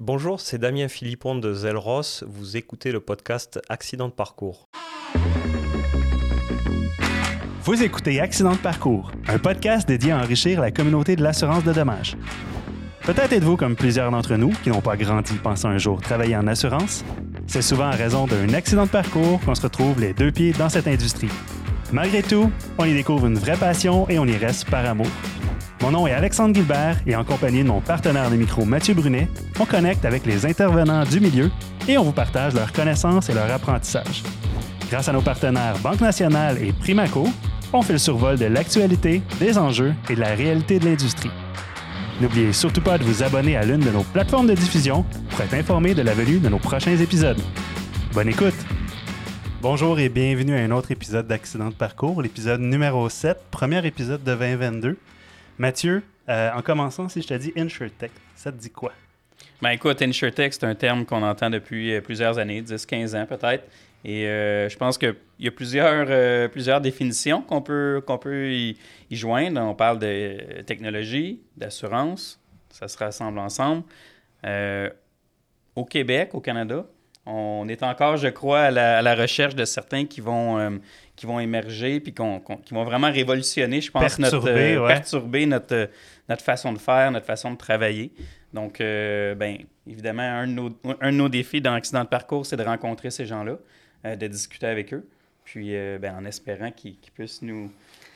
Bonjour, c'est Damien Philippon de Zelros. Vous écoutez le podcast Accident de parcours. Vous écoutez Accident de parcours, un podcast dédié à enrichir la communauté de l'assurance de dommages. Peut-être êtes-vous comme plusieurs d'entre nous qui n'ont pas grandi pensant un jour travailler en assurance? C'est souvent en raison d'un accident de parcours qu'on se retrouve les deux pieds dans cette industrie. Malgré tout, on y découvre une vraie passion et on y reste par amour. Mon nom est Alexandre Gilbert et en compagnie de mon partenaire de micro Mathieu Brunet, on connecte avec les intervenants du milieu et on vous partage leurs connaissances et leur apprentissage. Grâce à nos partenaires Banque Nationale et Primaco, on fait le survol de l'actualité, des enjeux et de la réalité de l'industrie. N'oubliez surtout pas de vous abonner à l'une de nos plateformes de diffusion pour être informé de la venue de nos prochains épisodes. Bonne écoute! Bonjour et bienvenue à un autre épisode d'Accident de parcours, l'épisode numéro 7, premier épisode de 2022. Mathieu, euh, en commençant, si je te dis InsurTech, ça te dit quoi? Ben écoute, InsurTech, c'est un terme qu'on entend depuis euh, plusieurs années, 10-15 ans peut-être. Et euh, je pense qu'il y a plusieurs, plusieurs définitions qu'on peut, qu'on peut y, joindre. On parle de technologie, d'assurance, ça se rassemble ensemble. au Québec, au Canada, on est encore, je crois, à la, recherche de certains qui vont, qui vont émerger puis qui vont vraiment révolutionner, je pense, notre, euh, perturber notre, euh, notre façon de faire, notre façon de travailler. Donc, euh, bien, évidemment, un de, nos, un de nos défis dans l'accident de parcours, c'est de rencontrer ces gens-là, de discuter avec eux, puis ben, en espérant qu'ils puissent nous,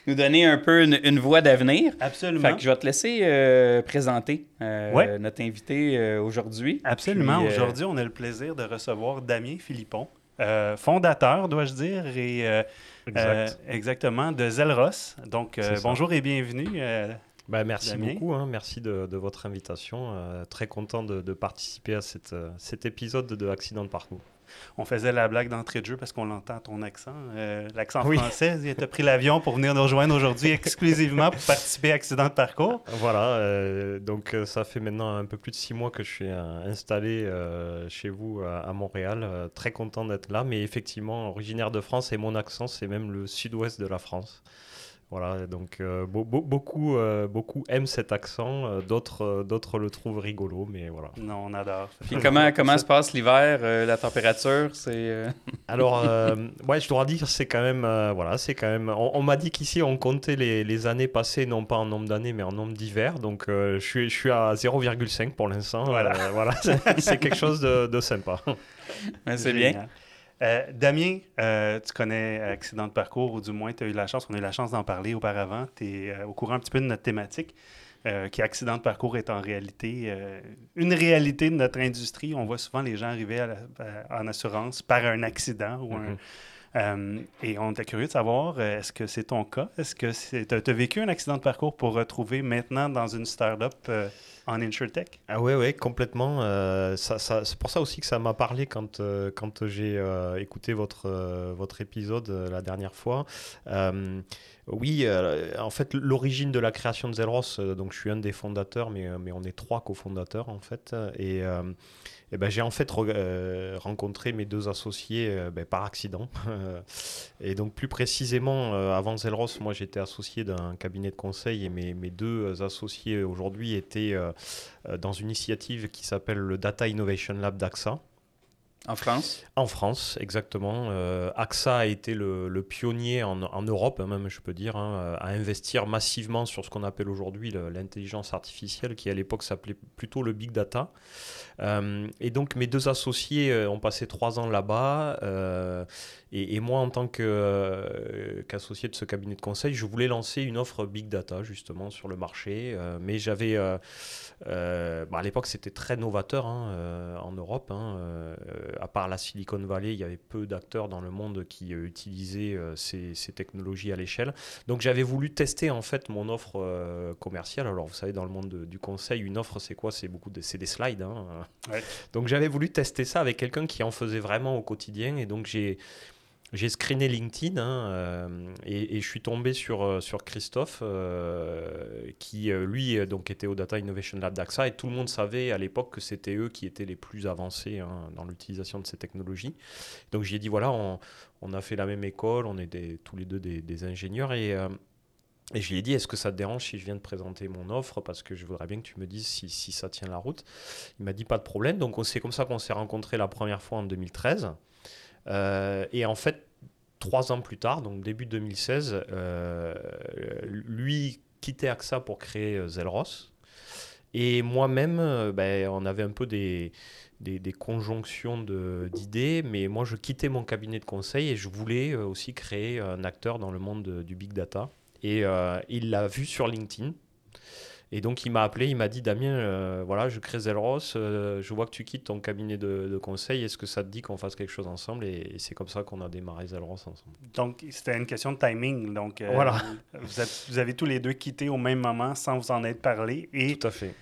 nous donner un peu une, voie d'avenir. Absolument. Fait que je vais te laisser présenter notre invité aujourd'hui. Absolument. Aujourd'hui, on a le plaisir de recevoir Damien Philippon, fondateur, dois-je dire, et euh, exactement, de Zelros. Donc, euh, bonjour et bienvenue. Euh, ben, merci beaucoup, hein. merci de, votre invitation. très content de, participer à cette, cet épisode de Accident de parcours. On faisait la blague d'entrée de jeu parce qu'on l'entend ton accent, l'accent français. Tu as pris l'avion pour venir nous rejoindre aujourd'hui exclusivement pour participer à Accident de parcours. Voilà, donc ça fait maintenant un peu plus de six mois que je suis installé chez vous à, Montréal. très content d'être là, mais effectivement, originaire de France et mon accent, c'est même le sud-ouest de la France. Voilà, donc euh, beaucoup, euh, beaucoup aiment cet accent, euh, d'autres, d'autres le trouvent rigolo, mais voilà. Non, on adore. Puis comment, comment se passe l'hiver, la température, c'est... Alors, ouais, je dois dire, c'est quand même, voilà, c'est quand même... On, m'a dit qu'ici, on comptait les, les, années passées, non pas en nombre d'années, mais en nombre d'hivers, donc je, suis, je suis à 0,5 pour l'instant. Voilà, voilà c'est, quelque chose de, de sympa. c'est bien. Euh, Damien, euh, tu connais Accident de parcours, ou du moins tu as eu la chance, on a eu la chance d'en parler auparavant. Tu es euh, au courant un petit peu de notre thématique, qui Accident de parcours est en réalité une réalité de notre industrie. On voit souvent les gens arriver en assurance par un accident ou mm-hmm. et on était curieux de savoir, est-ce que c'est ton cas? Est-ce que tu as, vécu un accident de parcours pour retrouver maintenant dans une start-up en InsurTech? Ah oui, oui, complètement. Euh, c'est pour ça aussi que ça m'a parlé quand, euh, quand j'ai euh, écouté votre, votre épisode la dernière fois. oui, en fait, l'origine de la création de Zelros, donc je suis un des fondateurs, mais, mais on est trois cofondateurs en fait. Et eh ben, j'ai en fait euh, rencontré mes deux associés euh, ben, par accident. et donc plus précisément, euh, avant Zelros, moi j'étais associé d'un cabinet de conseil et mes, mes deux associés aujourd'hui étaient dans une initiative qui s'appelle le Data Innovation Lab d'AXA. En France? En France, exactement. AXA a été le, pionnier en, Europe, hein, même je peux dire, hein, à investir massivement sur ce qu'on appelle aujourd'hui l'intelligence artificielle, qui à l'époque s'appelait plutôt le big data. Euh, et donc mes deux associés euh, ont passé trois ans là-bas. Euh, et, moi, en tant qu'associé de ce cabinet de conseil, je voulais lancer une offre big data justement sur le marché. mais j'avais, bah, à l'époque, c'était très novateur hein, en Europe. À part la Silicon Valley, il y avait peu d'acteurs dans le monde qui utilisaient ces, ces, technologies à l'échelle. Donc j'avais voulu tester en fait mon offre commerciale. Alors vous savez, dans le monde du conseil, une offre, c'est quoi? C'est beaucoup, c'est des slides. Hein, donc j'avais voulu tester ça avec quelqu'un qui en faisait vraiment au quotidien et donc j'ai j'ai screené LinkedIn hein, euh, et, je suis tombé sur, euh, sur Christophe euh, qui lui donc était au Data Innovation Lab d'AXA et tout le monde savait à l'époque que c'était eux qui étaient les plus avancés hein, dans l'utilisation de ces technologies. Donc j'ai dit voilà on, a fait la même école, on est tous les deux des, ingénieurs et Et je lui ai dit, est-ce que ça te dérange si je viens de présenter mon offre? Parce que je voudrais bien que tu me dises si, si ça tient la route. Il m'a dit, pas de problème. Donc c'est comme ça qu'on s'est rencontrés la première fois en 2013. Euh, et en fait, trois ans plus tard, donc début 2016, euh, lui quittait AXA pour créer euh, Zelros. Et moi-même, ben, on avait un peu des, conjonctions d'idées, mais moi je quittais mon cabinet de conseil et je voulais aussi créer un acteur dans le monde du big data. Et il l'a vu sur LinkedIn. Et donc il m'a appelé, il m'a dit Damien, euh, voilà, je crée Zelros, euh, je vois que tu quittes ton cabinet de, conseil, est-ce que ça te dit qu'on fasse quelque chose ensemble Et, c'est comme ça qu'on a démarré Zelros ensemble. Donc c'était une question de timing. Donc voilà. vous, vous, avez tous les deux quitté au même moment sans vous en être parlé. Et Tout à fait.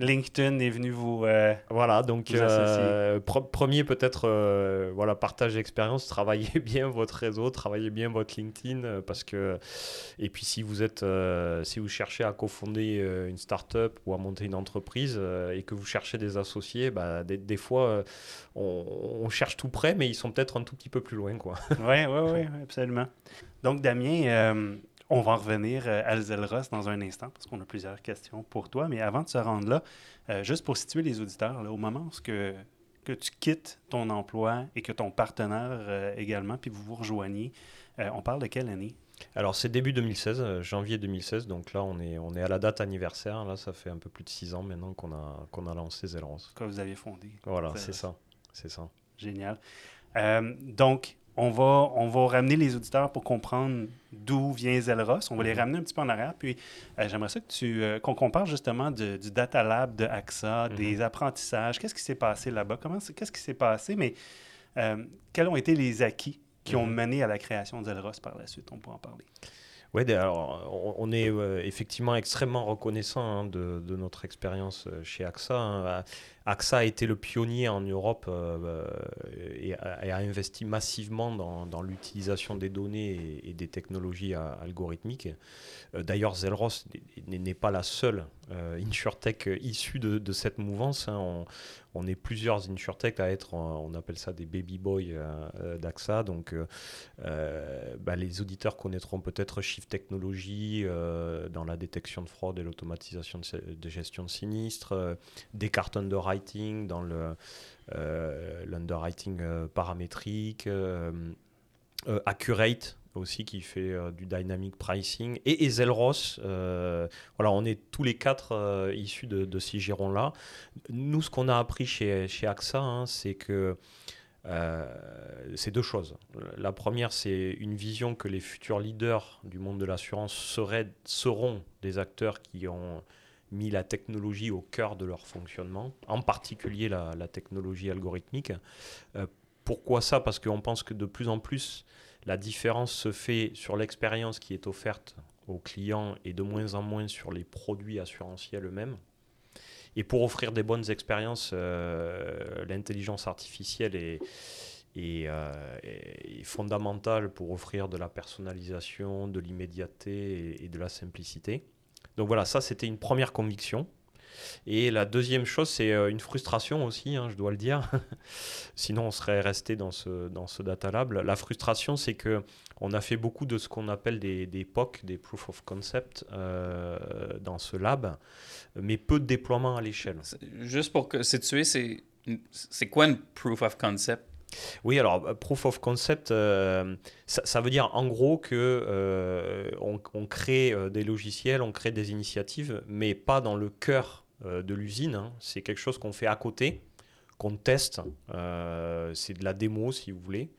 LinkedIn est venu vous. Euh, voilà, donc euh, premier peut-être, euh, voilà, partage d'expérience, travaillez bien votre réseau, travaillez bien votre LinkedIn, parce que. Et puis si vous êtes, si vous cherchez à cofonder une start-up ou à monter une entreprise et que vous cherchez des associés, bah, des, fois, on, on, cherche tout près, mais ils sont peut-être un tout petit peu plus loin, quoi. Oui, oui, oui, absolument. Donc, Damien, on va en revenir euh, à Zelros dans un instant parce qu'on a plusieurs questions pour toi. Mais avant de se rendre là, euh, juste pour situer les auditeurs, au moment où que, que tu quittes ton emploi et que ton partenaire euh, également, puis vous vous rejoignez, on parle de quelle année? Alors c'est début 2016, janvier 2016, donc là on est, on est à la date anniversaire, là ça fait un peu plus de six ans maintenant qu'on a, qu'on a lancé Zelros. Que vous avez fondé. Voilà, c'est ça, c'est ça. Génial. donc, on va, on va ramener les auditeurs pour comprendre d'où vient Zelros. On va les mhm. ramener un petit peu en arrière. Puis euh, j'aimerais ça que tu euh, qu'on parle justement du Data Lab de AXA, mhm. des apprentissages. Qu'est-ce qui s'est passé là-bas? Comment qu'est-ce qui s'est passé? Mais euh, quels ont été les acquis qui ont mhm. mené à la création de Zelros par la suite? On pourra en parler. Oui, alors on est effectivement extrêmement reconnaissant hein, de, notre expérience chez AXA. Hein. AXA a été le pionnier en Europe euh, et, a, investi massivement dans, l'utilisation des données et, des technologies algorithmiques. Euh, d'ailleurs, Zelros n'est pas la seule euh, insurtech issue de, cette mouvance. Hein. On, est plusieurs insurtech à être, on appelle ça des baby boys d'AXA. Donc, bah, les auditeurs connaîtront peut-être Shift Technology dans la détection de fraude et l'automatisation de, gestion de sinistres, Descartes Underwriting dans le euh, l'underwriting euh, paramétrique, euh, Accurate aussi qui fait du dynamic pricing et, Zelros. voilà, on est tous les quatre issus de, de ces girons-là. Nous, ce qu'on a appris chez, chez AXA, hein, c'est que c'est deux choses. La première, c'est une vision que les futurs leaders du monde de l'assurance seront des acteurs qui ont mis la technologie au cœur de leur fonctionnement, en particulier la, technologie algorithmique. Euh, pourquoi ça? Parce qu'on pense que de plus en plus, la différence se fait sur l'expérience qui est offerte aux clients et de moins en moins sur les produits assurantiels eux-mêmes. Et pour offrir des bonnes expériences, euh, l'intelligence artificielle euh, est, fondamentale pour offrir de la personnalisation, de l'immédiateté et de la simplicité. Donc voilà, ça c'était une première conviction. Et la deuxième chose, c'est euh, une frustration aussi, hein, je dois le dire. Sinon, on serait resté dans ce, dans data lab. La frustration, c'est que on a fait beaucoup de ce qu'on appelle des, des POC, des proof of concept, euh, dans ce lab, mais peu de déploiement à l'échelle. Juste pour que situer, c'est quoi une proof of concept? Oui, alors euh, proof of concept, euh, ça, veut dire en gros que euh, on, crée des logiciels, on crée des initiatives, mais pas dans le cœur de l'usine. Hein. C'est quelque chose qu'on fait à côté, qu'on teste. c'est de la démo, si vous voulez.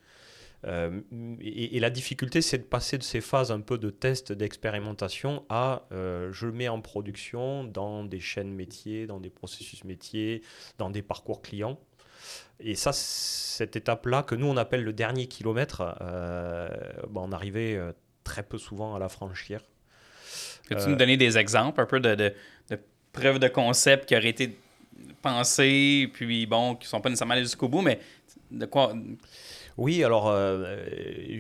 Et, la difficulté, c'est de passer de ces phases un peu de test, d'expérimentation à je le mets en production dans des chaînes métiers, dans des processus métiers, dans des parcours clients. Et ça, cette étape-là, que nous on appelle le dernier kilomètre, euh, bah, on arrivait euh, très peu souvent à la franchir. Peux-tu nous donner des exemples un peu de, de, preuves de concept qui auraient été pensées, puis bon, qui ne sont pas nécessairement allées jusqu'au bout, mais de quoi Oui, alors euh,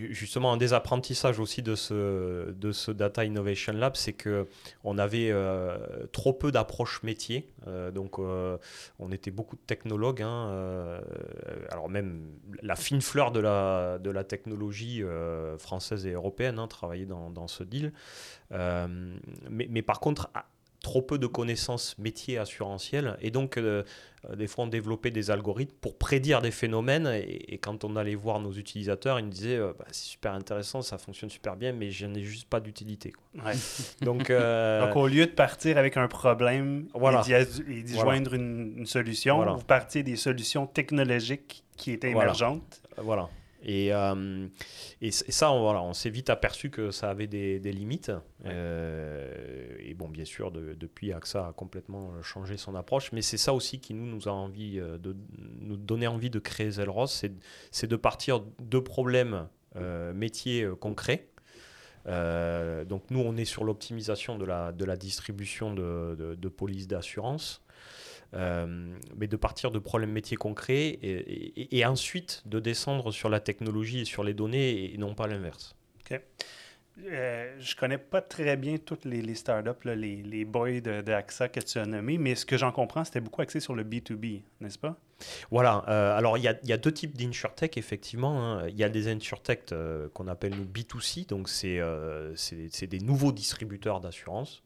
justement, un des apprentissages aussi de ce, de ce Data Innovation Lab, c'est qu'on avait euh, trop peu d'approches métiers. Euh, donc, on était beaucoup de technologues. Hein, alors, même la fine fleur de la, de la technologie française et européenne hein, travaillait dans, ce deal. mais, par contre, trop peu de connaissances métiers assurantielles. Et donc, euh, euh, des fois, on développait des algorithmes pour prédire des phénomènes. Et, quand on allait voir nos utilisateurs, ils nous disaient euh, bah, c'est super intéressant, ça fonctionne super bien, mais je n'ai juste pas d'utilité. donc, donc, au lieu de partir avec un problème voilà. et d'y joindre une, solution, vous partiez des solutions technologiques qui étaient émergentes. Voilà. Et, euh, et, ça, on, voilà, on s'est vite aperçu que ça avait des, limites. Euh, et bon, bien sûr, depuis, AXA a complètement changé son approche. Mais c'est ça aussi qui nous, nous a envie euh, de nous donner envie de créer Zelros, c'est de partir de problèmes métiers concrets. donc nous, on est sur l'optimisation de la, de la distribution de, de, de polices d'assurance. Euh, mais de partir de problèmes métiers concrets et, ensuite de descendre sur la technologie et sur les données et non pas l'inverse. OK. Euh, je connais pas très bien toutes les, les startups, les, les boys d'AXA que tu as nommés, mais ce que j'en comprends, c'était beaucoup axé sur le B2B, n'est-ce pas? Voilà. Euh, alors, il y, y, a deux types d'insurtech, effectivement. Hein. Il y a des insurtech euh, qu'on appelle nous B2C, donc c'est des nouveaux distributeurs d'assurance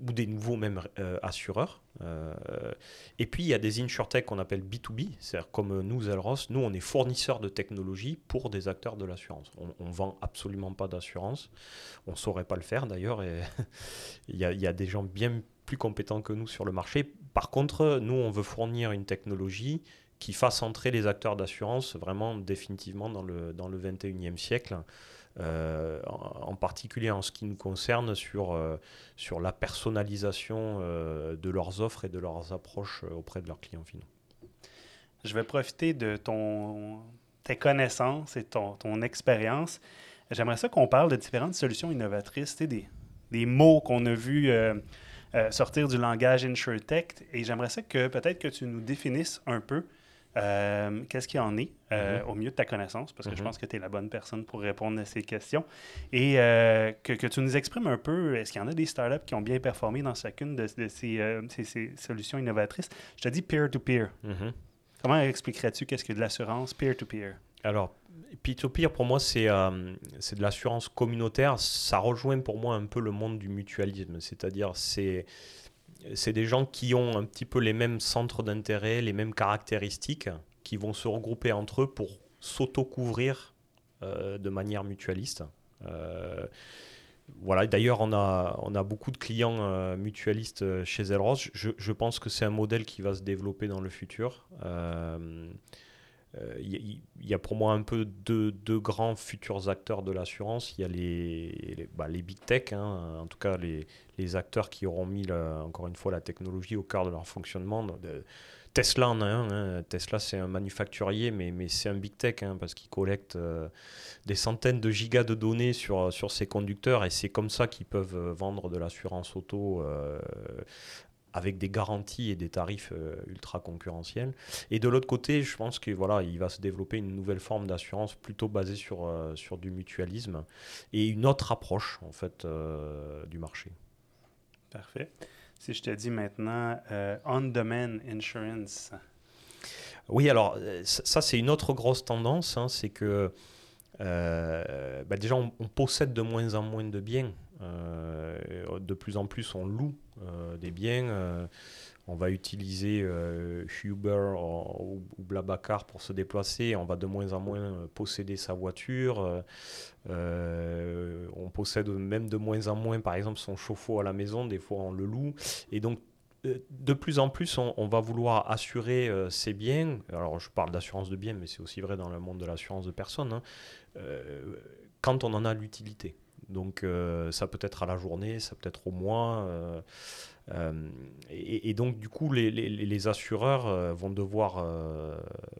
ou des nouveaux même euh, assureurs. Euh, et puis il y a des insurtech qu'on appelle B2B, c'est-à-dire comme nous, Elros, nous on est fournisseurs de technologie pour des acteurs de l'assurance. On, ne vend absolument pas d'assurance, on saurait pas le faire d'ailleurs, il y, y, a des gens bien plus compétents que nous sur le marché. Par contre, nous on veut fournir une technologie qui fasse entrer les acteurs d'assurance vraiment définitivement dans le, dans le 21e siècle. Euh, en, particulier en ce qui nous concerne sur, euh, sur la personnalisation euh, de leurs offres et de leurs approches auprès de leurs clients finaux. Je vais profiter de ton, tes connaissances et ton, ton expérience. J'aimerais ça qu'on parle de différentes solutions innovatrices, des, des mots qu'on a vus sortir du langage InsurTech. Et j'aimerais ça que peut-être que tu nous définisses un peu euh, qu'est-ce qu'il en est euh, mhm. au mieux de ta connaissance, parce que je mhm. pense que tu es la bonne personne pour répondre à ces questions. Et euh, que, que, tu nous exprimes un peu, est-ce qu'il y en a des startups qui ont bien performé dans chacune de, ces, ces, solutions innovatrices? Je te dis peer-to-peer. Mhm. Comment expliquerais-tu qu'est-ce que de l'assurance peer-to-peer? Alors, peer-to-peer, pour moi, c'est c'est de l'assurance communautaire. Ça rejoint pour moi un peu le monde du mutualisme, c'est-à-dire c'est c'est des gens qui ont un petit peu les mêmes centres d'intérêt, les mêmes caractéristiques, qui vont se regrouper entre eux pour s'auto-couvrir euh, de manière mutualiste. Euh, voilà, d'ailleurs, on a, on a beaucoup de clients euh, mutualistes chez Elros. Je, je, pense que c'est un modèle qui va se développer dans le futur. Il y, a pour moi un peu deux, grands futurs acteurs de l'assurance. Il y a les, les, bah, big tech, hein, en tout cas les, les, acteurs qui auront mis, encore une fois, la technologie au cœur de leur fonctionnement. Tesla en a un. Hein. Tesla, c'est un manufacturier, mais, mais c'est un big tech hein, parce qu'il collecte euh, des centaines de gigas de données sur, sur ses conducteurs et c'est comme ça qu'ils peuvent euh, vendre de l'assurance auto euh, avec des garanties et des tarifs euh, ultra concurrentiels. Et de l'autre côté, je pense qu'il voilà, il va se développer une nouvelle forme d'assurance plutôt basée sur, euh, sur du mutualisme et une autre approche en fait euh, du marché. Parfait. Si je te dis maintenant on-demand insurance. Oui, alors ça c'est une autre grosse tendance, hein, c'est que bah, déjà on, possède de moins en moins de biens. De plus en plus on loue euh, des biens. Euh, on va utiliser euh, Uber ou, Blablacar pour se déplacer. On va de moins en moins posséder sa voiture. on possède même de moins en moins, par exemple, son chauffe-eau à la maison. Des fois, on le loue. Et donc, de plus en plus, on, va vouloir assurer ses biens. Alors, je parle d'assurance de biens, mais c'est aussi vrai dans le monde de l'assurance de personnes. Hein. quand on en a l'utilité. Donc euh, ça peut être à la journée, ça peut être au mois. Euh, euh, et, donc du coup, les, assureurs vont devoir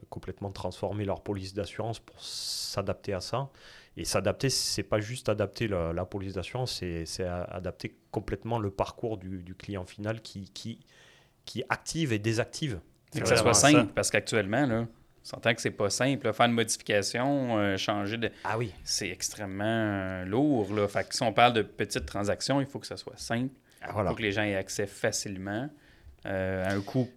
complètement transformer leur police d'assurance pour s'adapter à ça. Et s'adapter, c'est pas juste adapter la, police d'assurance, c'est adapter complètement le parcours du, client final qui, qui, qui active et désactive. que ça soit simple, parce qu'actuellement, On s'entend que c'est pas simple. là. Faire une modification, euh, changer de. Ah oui. C'est extrêmement euh, lourd. Là. Fait que si on parle de petites transactions, il faut que ça soit simple. Ah, Il voilà. faut que les gens aient accès facilement euh, à un coût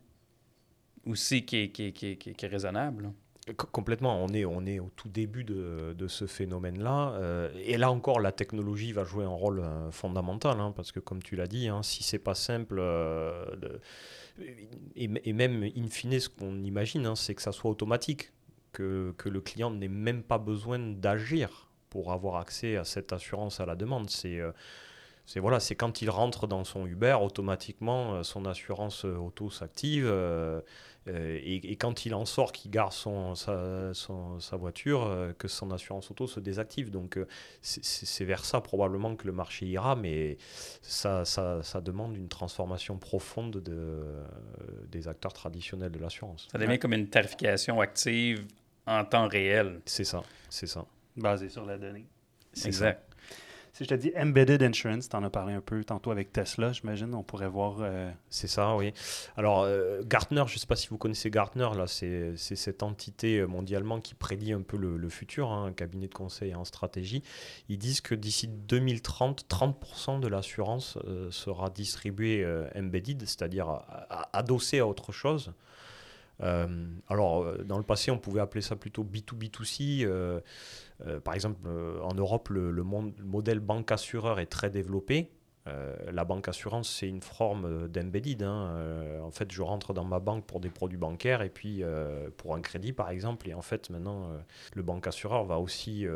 aussi qui est, qui est- qui est- qui raisonnable. là. Complètement, on est, on est au tout début de, de ce phénomène-là. euh, et là encore, la technologie va jouer un rôle euh, fondamental, hein, parce que comme tu l'as dit, hein, si c'est pas simple, euh, de- et, même in fine, ce qu'on imagine, hein, c'est que ça soit automatique, que, que le client n'ait même pas besoin d'agir pour avoir accès à cette assurance à la demande. C'est euh, c'est voilà, c'est quand il rentre dans son Uber, automatiquement euh, son assurance euh, auto s'active. Et, et quand il en sort, qu'il gare son, sa, son- sa voiture, euh, que son assurance auto se désactive. Donc euh, c'est- vers ça probablement que le marché ira, mais ça, ça, ça demande une transformation profonde de, euh, des acteurs traditionnels de l'assurance. Ça devient comme une tarification active en temps réel. C'est ça, c'est ça. Basé sur la donnée. C'est Exact. Si je te dis embedded insurance, tu en as parlé un peu tantôt avec Tesla, j'imagine, on pourrait voir. euh, C'est ça, oui. Alors, euh, Gartner, je ne sais pas si vous connaissez Gartner, là, c'est cette entité euh, mondialement qui prédit un peu le, futur, hein, un cabinet de conseil en stratégie. Ils disent que d'ici 2030, 30% de l'assurance euh, sera distribuée embedded, c'est-à-dire adossée à autre chose. Euh, alors, euh, dans le passé, on pouvait appeler ça plutôt B2B2C. euh, par exemple, en Europe, le, modèle banque-assureur est très développé. La banque assurance, c'est une forme d'embedded. hein. En fait, je rentre dans ma banque pour des produits bancaires et puis pour un crédit, par exemple. Et en fait, maintenant, le banque assureur va aussi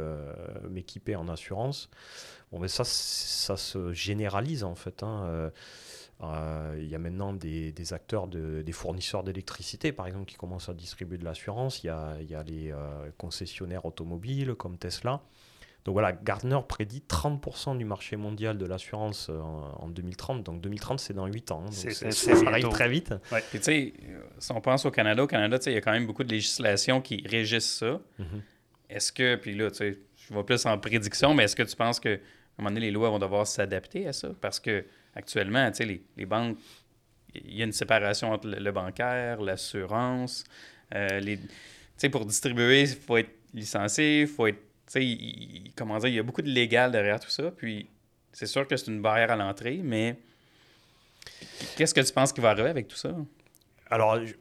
m'équiper en assurance. Bon, mais ça, ça se généralise en fait. hein. Euh, Il y a maintenant des, des acteurs, de- des fournisseurs d'électricité, par exemple, qui commencent à distribuer de l'assurance. Il y a, il y a les euh, concessionnaires automobiles comme Tesla. Donc voilà, Gardner prédit 30% du marché mondial de l'assurance euh, en, en 2030. Donc 2030, c'est dans 8 ans. hein. Donc ça arrive très vite. Puis tu sais, si on pense au Canada, au Canada, il y a quand même beaucoup de législation qui régissent ça. Mhm. Est-ce que, puis là, tu sais, je vais plus en prédiction, mais est-ce que tu penses que à un moment donné, les lois vont devoir s'adapter à ça? Parce que actuellement, tu sais, les, les banques, il y a une séparation entre le, le bancaire, l'assurance. euh, les, tu sais, pour distribuer, il faut être licencié, il faut être, tu sais, il- il- comment dire, il y a beaucoup de légal derrière tout ça. Puis c'est sûr que c'est une barrière à l'entrée, mais qu'est-ce que tu penses qui va arriver avec tout ça? Alors, je,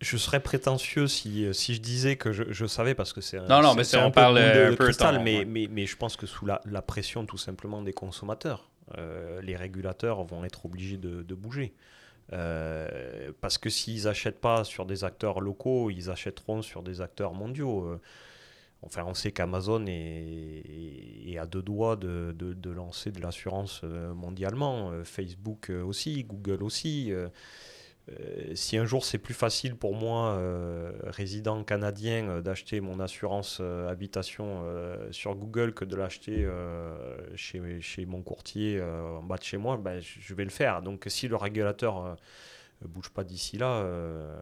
je serais prétentieux si, si je disais que je, je savais, parce que c'est un, Non, non, mais si on un peu parle, de- euh, un peu cristal, mais, ouais. mais, mais je pense que sous la, la pression tout simplement des consommateurs, euh, les régulateurs vont être obligés de, bouger. Euh, parce que s'ils n'achètent pas sur des acteurs locaux, ils achèteront sur des acteurs mondiaux. Euh, Enfin, on sait qu'Amazon est, à deux doigts de, lancer de l'assurance euh, mondialement. Euh, Facebook euh, aussi, Google aussi. Euh, si un jour c'est plus facile pour moi, euh, résident canadien, euh, d'acheter mon assurance euh, habitation euh, sur Google que de l'acheter euh, chez, chez mon courtier euh, en bas de chez moi, ben, je vais le faire. Donc si le régulateur euh, bouge pas d'ici là, euh,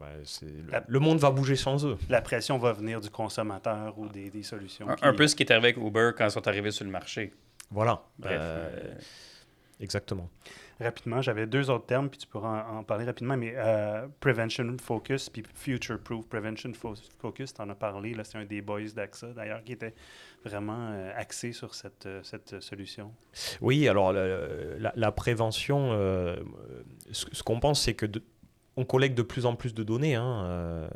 ben, c'est- le- La- le monde va bouger sans eux. La pression va venir du consommateur ou des, des solutions. Un, qui- un peu ce qui est arrivé avec Uber quand ils sont arrivés sur le marché. Voilà. Bref. Euh, euh, exactement. Rapidement, j'avais deux autres termes, puis tu pourras en, parler rapidement, mais euh, Prevention Focus, puis Future Proof Prevention Fo- Focus, tu en as parlé, c'est un des boys d'AXA, d'ailleurs, qui était vraiment euh, axé sur cette, euh, cette solution. Oui, alors la, prévention, euh, ce, qu'on pense, c'est que on collecte de plus en plus de données. hein, euh,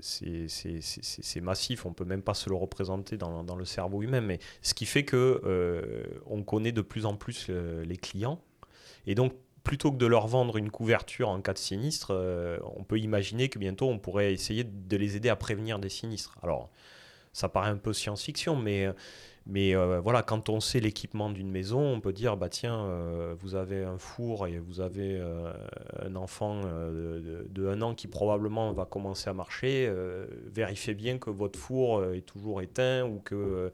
c'est- massif, on peut même pas se le représenter dans, dans le cerveau humain. Mais ce qui fait que euh, on connaît de plus en plus euh, les clients, et donc plutôt que de leur vendre une couverture en cas de sinistre, euh, on peut imaginer que bientôt on pourrait essayer de les aider à prévenir des sinistres. Alors, ça paraît un peu science-fiction, mais mais euh, voilà, quand on sait l'équipement d'une maison, on peut dire bah tiens, euh, vous avez un four et vous avez un enfant de, un an qui probablement va commencer à marcher. vérifiez bien que votre four est toujours éteint ou que.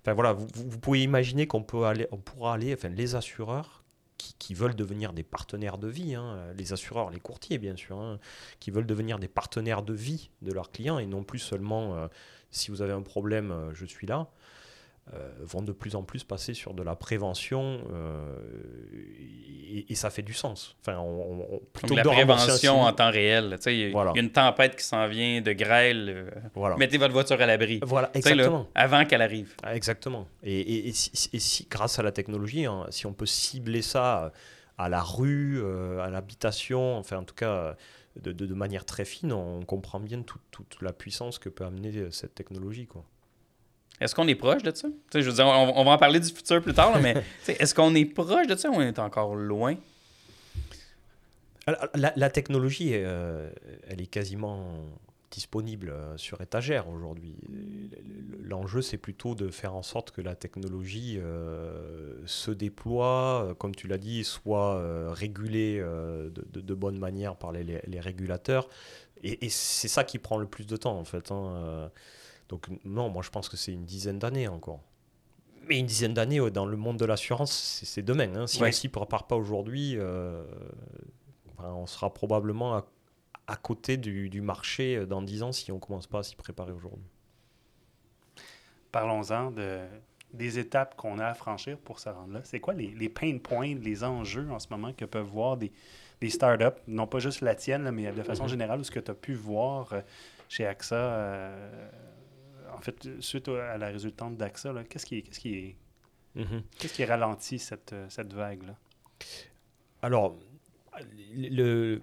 Enfin voilà, vous- vous pouvez imaginer qu'on peut aller, on pourra aller, enfin les assureurs qui, veulent devenir des partenaires de vie, hein, les assureurs, les courtiers bien sûr, hein, qui veulent devenir des partenaires de vie de leurs clients et non plus seulement euh, si vous avez un problème, euh, je suis là. Vont de plus en plus passer sur de la prévention et, ça fait du sens. Enfin, on, plutôt la prévention en temps réel. Il y, a une tempête qui s'en vient de grêle. Mettez votre voiture à l'abri. Voilà, exactement. avant qu'elle arrive. Ah, exactement. Et, si, grâce à la technologie, hein, si on peut cibler ça à la rue, à l'habitation, enfin en tout cas de, de, manière très fine, on comprend bien toute, toute, la puissance que peut amener cette technologie. Quoi. Est-ce qu'on est proche de ça? je veux dire, on, va en parler du futur plus tard, mais est-ce qu'on est proche de ça ou on est encore loin? La, la technologie, euh, elle est quasiment disponible euh, sur étagère aujourd'hui. L'enjeu, c'est plutôt de faire en sorte que la technologie euh, se déploie, comme tu l'as dit, soit régulée de, de, bonne manière par les, les, régulateurs. Et, c'est ça qui prend le plus de temps, en fait. Hein. Donc non, moi je pense que c'est une dizaine d'années encore. Mais une dizaine d'années dans le monde de l'assurance, c'est demain. Hein. Si on s'y prépare pas aujourd'hui, on sera probablement à à côté du, marché euh, dans 10 ans si on ne commence pas à s'y préparer aujourd'hui. Parlons-en de, des étapes qu'on a à franchir pour se rendre là. C'est quoi les, les, pain points, les enjeux en ce moment que peuvent voir des, des startups, non pas juste la tienne, mais de façon mhm. générale, ce que tu as pu voir euh, chez AXA, euh, en fait, suite à la résultante d'AXA, qu'est-ce qui, qu'est-ce qui, est, mhm. qu'est-ce qui ralentit cette, cette vague-là? Alors, le,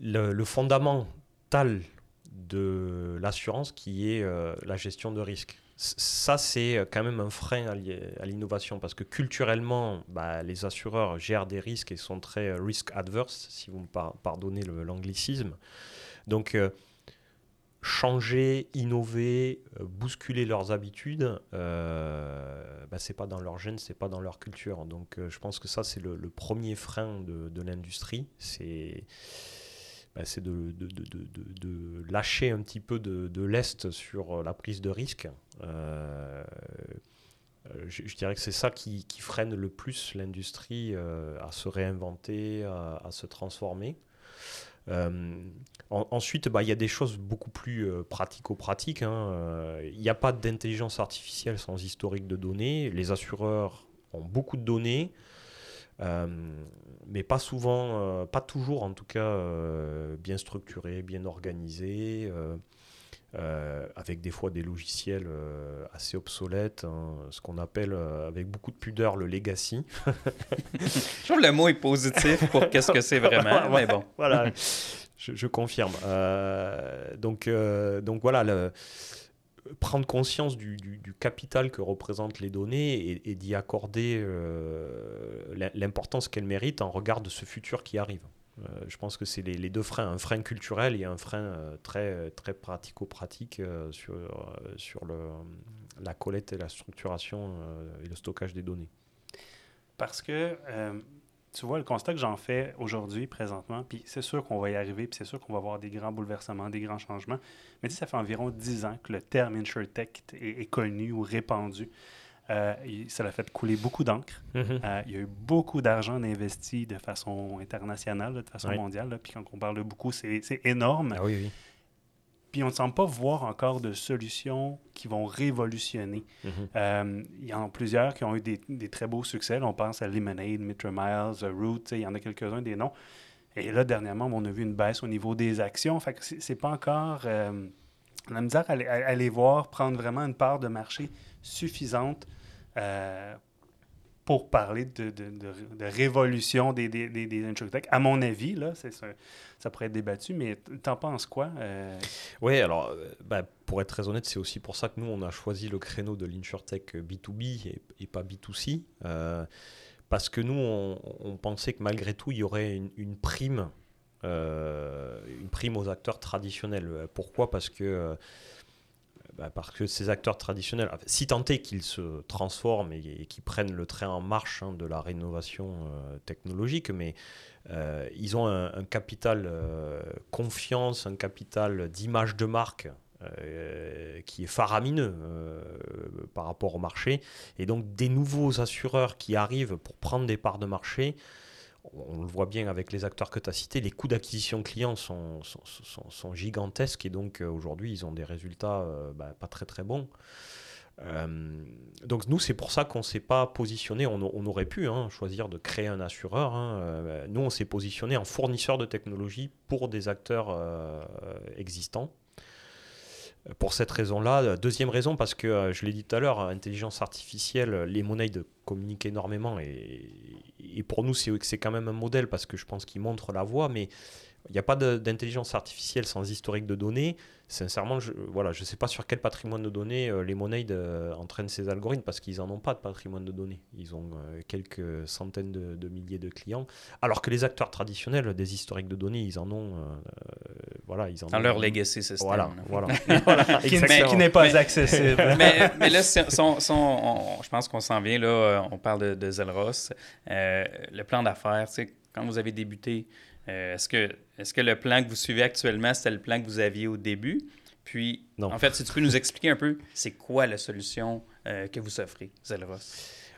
le, fondamental de l'assurance qui est euh, la gestion de risque. Ça, c'est quand même un frein à l'innovation parce que culturellement, bah, les assureurs gèrent des risques et sont très euh, risk adverse, si vous me pardonnez l'anglicisme. Donc, euh, changer, innover, euh, bousculer leurs habitudes, euh, bah, c'est pas dans leur gène, c'est pas dans leur culture. Donc euh, je pense que ça c'est le, premier frein de, l'industrie, c'est bah, de, lâcher un petit peu de, l'est sur la prise de risque. Euh, je, dirais que c'est ça qui, freine le plus l'industrie à se réinventer, à se transformer. Euh, ensuite, bah, il y a des choses beaucoup plus euh, pratico-pratiques. Hein. Euh, il n'y a pas d'intelligence artificielle sans historique de données. Les assureurs ont beaucoup de données. mais pas souvent, pas toujours en tout cas, bien structurées, bien organisées. Euh, avec des fois des logiciels euh, assez obsolètes, hein, ce qu'on appelle euh, avec beaucoup de pudeur le legacy. je trouve le mot est positif pour qu'est-ce que c'est vraiment, mais bon. voilà, je, confirme. donc, donc voilà, le, prendre conscience du, du, capital que représentent les données et, et d'y accorder l'importance qu'elles méritent en regard de ce futur qui arrive. Euh, je pense que c'est les, deux freins, un frein culturel et un frein euh, très, très pratico-pratique euh, sur, sur le, la collecte et la structuration et le stockage des données. Parce que tu vois, le constat que j'en fais aujourd'hui, présentement, puis c'est sûr qu'on va y arriver, puis c'est sûr qu'on va avoir des grands bouleversements, des grands changements, mais tu sais, ça fait environ 10 ans que le terme InsurTech est, est connu ou répandu. Euh, ça l'a fait couler beaucoup d'encre. Mm-hmm. Euh, il y a eu beaucoup d'argent investi de façon internationale, de façon mondiale. Puis quand on parle de beaucoup, c'est énorme. Ah oui, oui. Puis on ne semble pas voir encore de solutions qui vont révolutionner. Mm-hmm. Euh, il y en a plusieurs qui ont eu des, des, très beaux succès. on pense à Lemonade, Mitra Miles, Root, il y en a quelques-uns des noms. Et là, dernièrement, on a vu une baisse au niveau des actions. Fait que c'est pas encore... on a misère à, à, voir prendre vraiment une part de marché suffisante euh, pour parler de, révolution des, des, des, des À mon avis, là, ça, ça, pourrait être débattu, mais t'en penses quoi? Euh? Oui, alors, euh, ben, pour être très honnête, c'est aussi pour ça que nous, on a choisi le créneau de l'InsurTech B2B et, pas B2C. parce que nous, on, pensait que malgré tout, il y aurait une prime, une prime aux acteurs traditionnels. Pourquoi? Parce que bah, parce que ces acteurs traditionnels, si tant est qu'ils se transforment et, qu'ils prennent le train en marche hein, de la rénovation euh, technologique, mais euh, ils ont un, capital euh, confiance, un capital d'image de marque qui est faramineux par rapport au marché. Et donc des nouveaux assureurs qui arrivent pour prendre des parts de marché, on le voit bien avec les acteurs que tu as cités, les coûts d'acquisition clients sont, sont, gigantesques et donc euh, aujourd'hui ils ont des résultats euh, bah, pas très très bons. donc nous, c'est pour ça qu'on ne s'est pas positionné, on, aurait pu hein, choisir de créer un assureur. Hein, nous, on s'est positionné en fournisseur de technologie pour des acteurs existants. Pour cette raison-là. Deuxième raison, parce que euh, je l'ai dit tout à l'heure, intelligence artificielle, les monnaies communiquent énormément et, et pour nous, c'est quand même un modèle parce que je pense qu'il montre la voie, mais il n'y a pas d'intelligence artificielle sans historique de données. Sincèrement, je ne voilà, je sais pas sur quel patrimoine de données euh, les monnaies entraînent ces algorithmes parce qu'ils n'en ont pas de patrimoine de données. Ils ont euh, quelques centaines de, milliers de clients. Alors que les acteurs traditionnels des historiques de données, ils en ont. Euh, voilà, ils en Dans leur legacy system. Voilà, voilà. qui, n'est pas accessible. mais, mais, là, je pense qu'on s'en vient. Là, on parle de, de Zelros. le plan d'affaires, quand vous avez débuté, euh, est-ce, que, est-ce que le plan que vous suivez actuellement, c'était le plan que vous aviez au début? Puis, en fait, si tu peux nous expliquer un peu, c'est quoi la solution euh, que vous offrez, Zelros?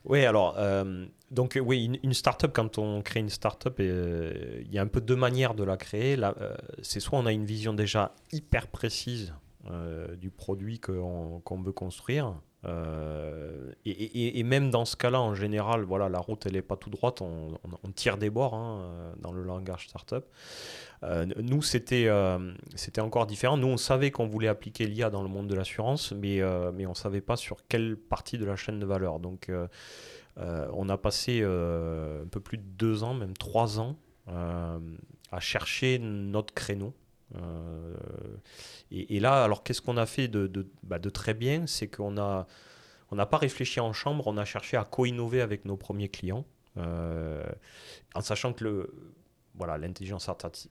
Oui, alors, euh, donc oui, une, une startup, quand on crée une startup, il y a un peu deux manières de la créer. c'est soit on a une vision déjà hyper précise du produit qu'on, qu'on veut construire, euh, et, même dans ce cas-là, en général, voilà, la route, elle n'est pas tout droite, on, tire des bords hein, euh, dans le langage startup. Euh, nous, c'était encore différent. Nous, on savait qu'on voulait appliquer l'IA dans le monde de l'assurance, mais, mais on ne savait pas sur quelle partie de la chaîne de valeur. Donc, on a passé un peu plus de deux ans, même trois ans, à chercher notre créneau. Et, là, alors qu'est-ce qu'on a fait de, bah, très bien? C'est qu'on n'a pas réfléchi en chambre, on a cherché à co-innover avec nos premiers clients, euh, en sachant que l'intelligence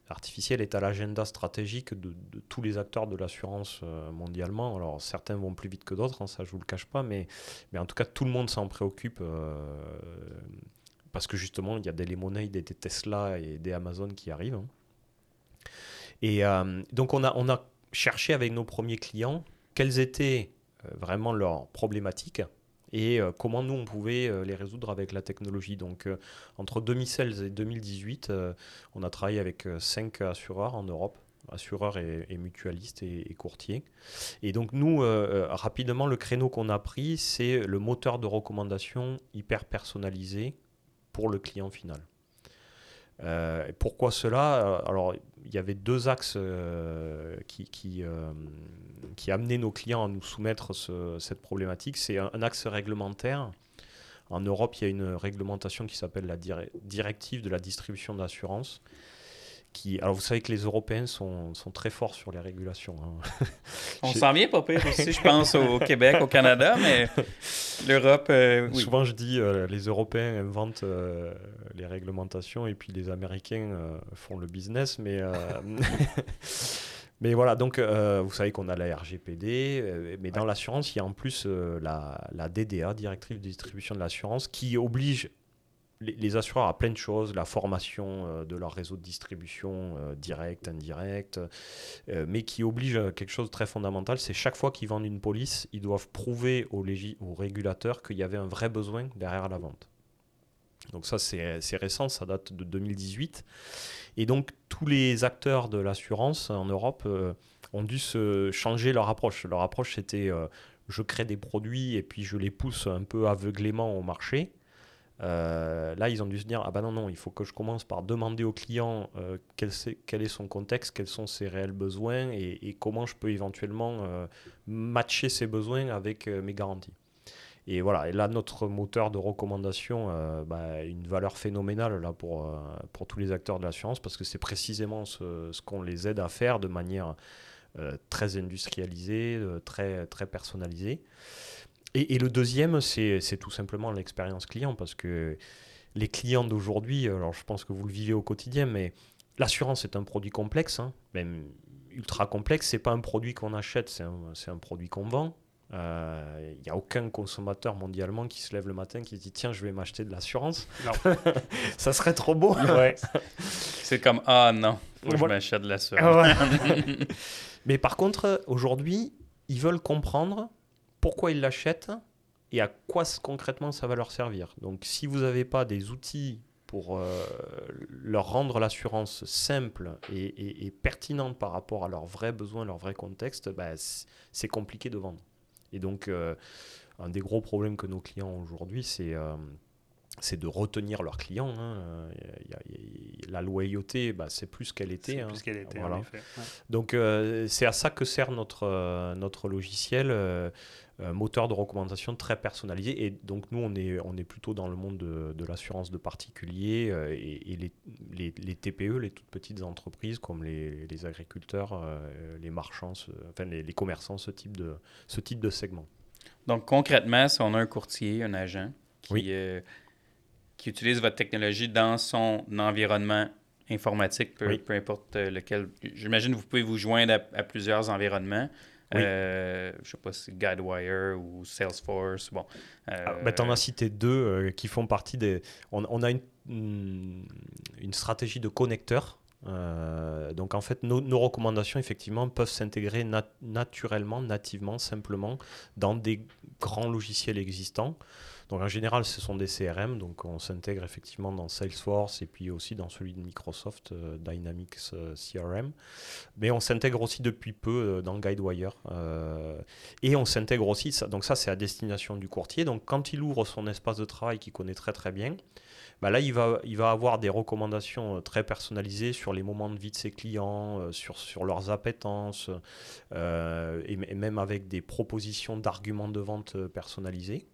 artificielle est à l'agenda stratégique de, tous les acteurs de l'assurance euh, mondialement. Alors certains vont plus vite que d'autres, hein, ça je vous le cache pas, mais, en tout cas tout le monde s'en préoccupe euh, parce que justement il y a des Lemonade, des, Tesla et des Amazon qui arrivent. Hein. Et donc on a, chercher avec nos premiers clients quelles étaient euh, vraiment leurs problématiques et euh, comment nous on pouvait euh, les résoudre avec la technologie. Donc entre 2016 et 2018, on a travaillé avec cinq assureurs en Europe assureurs et, mutualistes et, courtiers. Et donc nous, rapidement, le créneau qu'on a pris, c'est le moteur de recommandation hyper personnalisé pour le client final. pourquoi cela? Alors, il y avait deux axes euh, qui, euh, qui, amenaient nos clients à nous soumettre cette problématique. C'est un, axe réglementaire. En Europe, il y a une réglementation qui s'appelle la directive de la distribution d'assurance alors vous savez que les Européens sont, sont très forts sur les régulations. Hein. On s'en vient pas pire aussi, je pense, au Québec, au Canada, mais l'Europe, euh, Souvent je dis, euh, les Européens inventent euh, les réglementations et puis les Américains font le business, mais... Mais voilà, donc vous savez qu'on a la RGPD, mais dans l'assurance, il y a en plus la, la, DDA, Directive de distribution de l'assurance, qui oblige les, assureurs à plein de choses, la formation euh, de leur réseau de distribution euh, direct, indirect, euh, mais qui oblige quelque chose de très fondamental, c'est chaque fois qu'ils vendent une police, ils doivent prouver aux, aux régulateurs qu'il y avait un vrai besoin derrière la vente. Donc ça, c'est récent, ça date de 2018. Et donc, tous les acteurs de l'assurance en Europe ont dû changer leur approche. Leur approche, c'était je crée des produits et puis je les pousse un peu aveuglément au marché. Euh, là, ils ont dû se dire ah ben non non, il faut que je commence par demander au client euh, quel, est, son contexte, quels sont ses réels besoins et, comment je peux éventuellement euh, matcher ses besoins avec mes garanties. Et voilà, et là notre moteur de recommandation, bah, une valeur phénoménale là pour pour tous les acteurs de l'assurance parce que c'est précisément ce, ce qu'on les aide à faire de manière très industrialisée, très très personnalisée. Et, le deuxième, c'est tout simplement l'expérience client, parce que les clients d'aujourd'hui, alors je pense que vous le vivez au quotidien, mais l'assurance est un produit complexe, hein, même ultra complexe. C'est pas un produit qu'on achète, c'est un, un, produit qu'on vend. Il euh, n'y a aucun consommateur mondialement qui se lève le matin qui se dit tiens je vais m'acheter de l'assurance. ça serait trop beau. Ouais. c'est comme ah non, faut que je m'achète de l'assurance. Mais par contre aujourd'hui ils veulent comprendre pourquoi ils l'achètent et à quoi concrètement ça va leur servir. Donc si vous n'avez pas des outils pour euh, leur rendre l'assurance simple et, pertinente par rapport à leurs vrais besoins, leur vrai contexte, bah, c'est compliqué de vendre. Et donc, un des gros problèmes que nos clients ont aujourd'hui, c'est c'est de retenir leurs clients. Hein. la loyauté, bah, c'est plus qu'elle était. Hein. plus qu'elle était, en effet. Donc, c'est à ça que sert notre, notre logiciel. Euh, moteur de recommandation très personnalisé. Et donc, nous, on est, on est plutôt dans le monde de, l'assurance de particuliers euh, et, les, les, TPE, les toutes petites entreprises comme les, les agriculteurs, euh, les marchands, enfin les, commerçants, ce type, de, ce type de segment. Donc, concrètement, si on a un courtier, un agent qui, qui utilise votre technologie dans son environnement informatique, peu, peu importe lequel, j'imagine que vous pouvez vous joindre à plusieurs environnements. Euh, je ne sais pas si Guidewire ou Salesforce. Bon. Euh, ah, tu en as cité deux euh, qui font partie des. On, a une, une, stratégie de connecteur. donc en fait, nos, recommandations, effectivement, peuvent s'intégrer naturellement, nativement, simplement dans des grands logiciels existants. En général, ce sont des CRM, donc on s'intègre effectivement dans Salesforce et puis aussi dans celui de Microsoft, euh, Dynamics euh, CRM. Mais on s'intègre aussi depuis peu euh, dans Guidewire. et on s'intègre aussi, donc ça c'est à destination du courtier. Donc quand il ouvre son espace de travail qu'il connaît très très bien, bah là, il va, avoir des recommandations très personnalisées sur les moments de vie de ses clients, sur, leurs appétences, et, même avec des propositions d'arguments de vente personnalisés.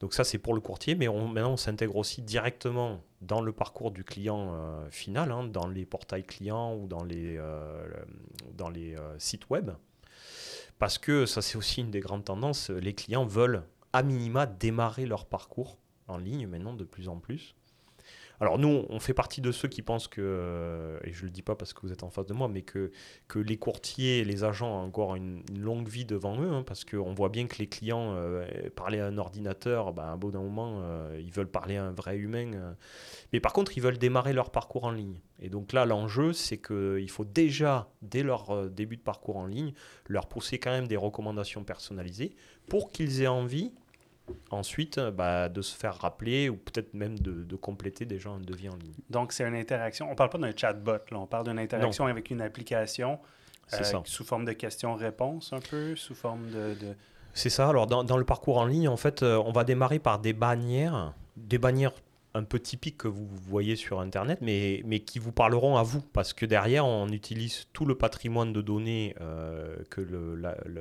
Donc ça, c'est pour le courtier, mais maintenant, on s'intègre aussi directement dans le parcours du client euh, final, hein, dans les portails clients ou dans les, euh, euh, sites web. Parce que ça, c'est aussi une des grandes tendances. Les clients veulent, à minima, démarrer leur parcours en ligne maintenant de plus en plus. Alors nous, on fait partie de ceux qui pensent que, euh, et je ne le dis pas parce que vous êtes en face de moi, mais que, que les courtiers, les agents ont encore une, longue vie devant eux, hein, parce qu'on voit bien que les clients, euh, parler à un ordinateur, bah, à un bout d'un moment, euh, ils veulent parler à un vrai humain. Mais par contre, ils veulent démarrer leur parcours en ligne. Et donc là, l'enjeu, c'est qu'il faut déjà, dès leur début de parcours en ligne, leur pousser quand même des recommandations personnalisées pour qu'ils aient envie ensuite euh, bah, de se faire rappeler ou peut-être même de, compléter déjà un devis en ligne. Donc, c'est une interaction. On ne parle pas d'un chatbot, là. on parle d'une interaction avec une application euh, sous forme de questions-réponses un peu, sous forme de... C'est ça. Alors, dans, dans, le parcours en ligne, en fait, euh, on va démarrer par des bannières, des bannières un peu typiques que vous voyez sur Internet, mais, mais qui vous parleront à vous, parce que derrière, on utilise tout le patrimoine de données euh, que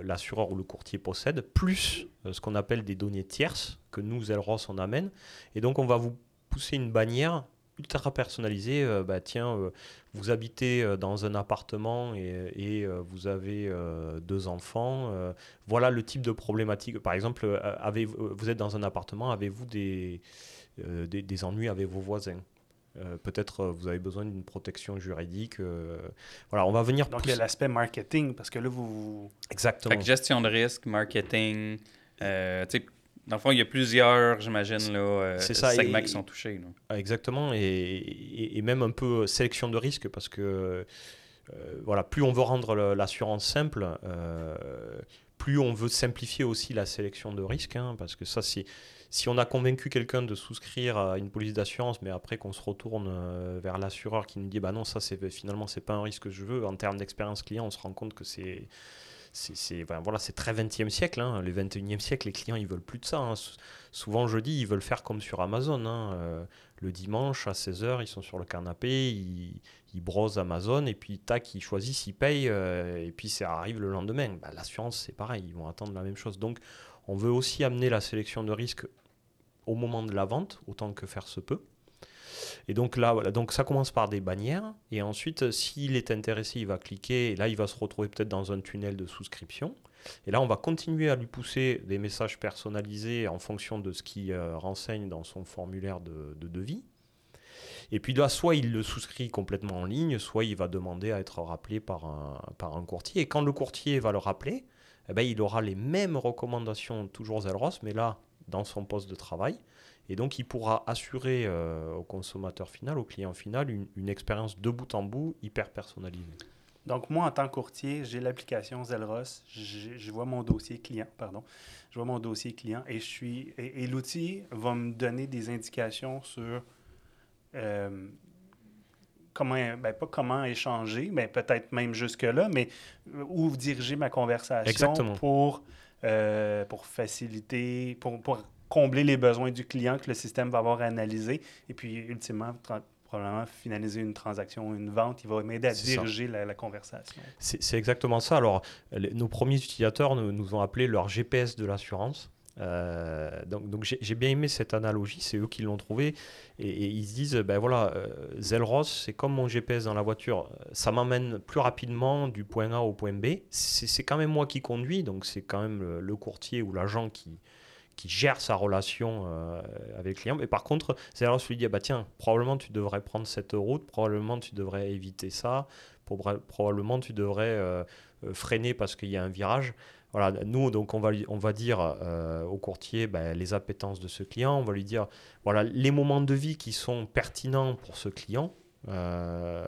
l'assureur ou le courtier possède, plus ce qu'on appelle des données tierces, que nous, Elros, on amène. Et donc, on va vous pousser une bannière ultra personnalisée. Euh, bah, tiens, vous habitez dans un appartement et, et vous avez deux enfants. voilà le type de problématique. Par exemple, avez, vous êtes dans un appartement, avez-vous des euh, des, ennuis avec vos voisins? Euh, peut-être euh, vous avez besoin d'une protection juridique. voilà, on va venir. Donc il y a l'aspect marketing parce que là vous. Exactement. gestion de risque, marketing. Dans le fond, il y a plusieurs, j'imagine, segments qui sont touchés. Exactement, et, et, même un peu sélection de risque parce que voilà, plus on veut rendre l'assurance simple, plus on veut simplifier aussi la sélection de risques, hein, parce que ça, c'est si on a convaincu quelqu'un de souscrire à une police d'assurance, mais après qu'on se retourne euh, vers l'assureur qui nous dit bah non, ça c'est finalement c'est pas un risque que je veux, en termes d'expérience client, on se rend compte que c'est c'est très 20e siècle. Hein. Le 21e siècle, les clients, ils veulent plus de ça. Hein. Souvent, je dis, ils veulent faire comme sur Amazon. Hein. Euh, le dimanche, à 16h, ils sont sur le canapé, ils, ils brosent Amazon, et puis, tac, ils choisissent, ils payent, euh, et puis ça arrive le lendemain. Bah, L'assurance, c'est pareil, ils vont attendre la même chose. Donc, on veut aussi amener la sélection de risques au moment de la vente, autant que faire se peut. Et donc là, voilà, donc ça commence par des bannières, et ensuite, s'il est intéressé, il va cliquer, et là, il va se retrouver peut-être dans un tunnel de souscription. Et là, on va continuer à lui pousser des messages personnalisés en fonction de ce qu'il euh, renseigne dans son formulaire de, devis. Et puis là, soit il le souscrit complètement en ligne, soit il va demander à être rappelé par un, par un courtier. Et quand le courtier va le rappeler, eh ben, il aura les mêmes recommandations, toujours Zelros, mais là, dans son poste de travail. Et donc, il pourra assurer euh, au consommateur final, au client final, une, expérience de bout en bout hyper personnalisée. Donc, moi, en tant que courtier, j'ai l'application Zelros, je, vois mon dossier client, pardon, je vois mon dossier client et je suis et, l'outil va me donner des indications sur euh, comment, ben, pas comment échanger, mais peut-être même jusque-là, mais où diriger ma conversation pour euh, pour faciliter, pour, pour, combler les besoins du client que le système va avoir analysé. Et puis, ultimement, probablement finaliser une transaction, une vente. Il va m'aider à diriger la, conversation. C'est exactement ça. Alors, nos premiers utilisateurs nous, nous ont appelé leur GPS de l'assurance. Euh, donc, donc j'ai bien aimé cette analogie, c'est eux qui l'ont trouvé. Et, ils se disent, ben voilà, euh, Zelros, c'est comme mon GPS dans la voiture, ça m'amène plus rapidement du point A au point B. C'est quand même moi qui conduis, donc c'est quand même le, courtier ou l'agent qui, qui gère sa relation euh, avec le client. Mais par contre, Zelros lui dit, bah tiens, probablement tu devrais prendre cette route, probablement tu devrais éviter ça, probablement tu devrais freiner parce qu'il y a un virage. Voilà, nous, donc, on va, on va dire euh, au courtier ben, les appétences de ce client, on va lui dire voilà, les moments de vie qui sont pertinents pour ce client. Euh,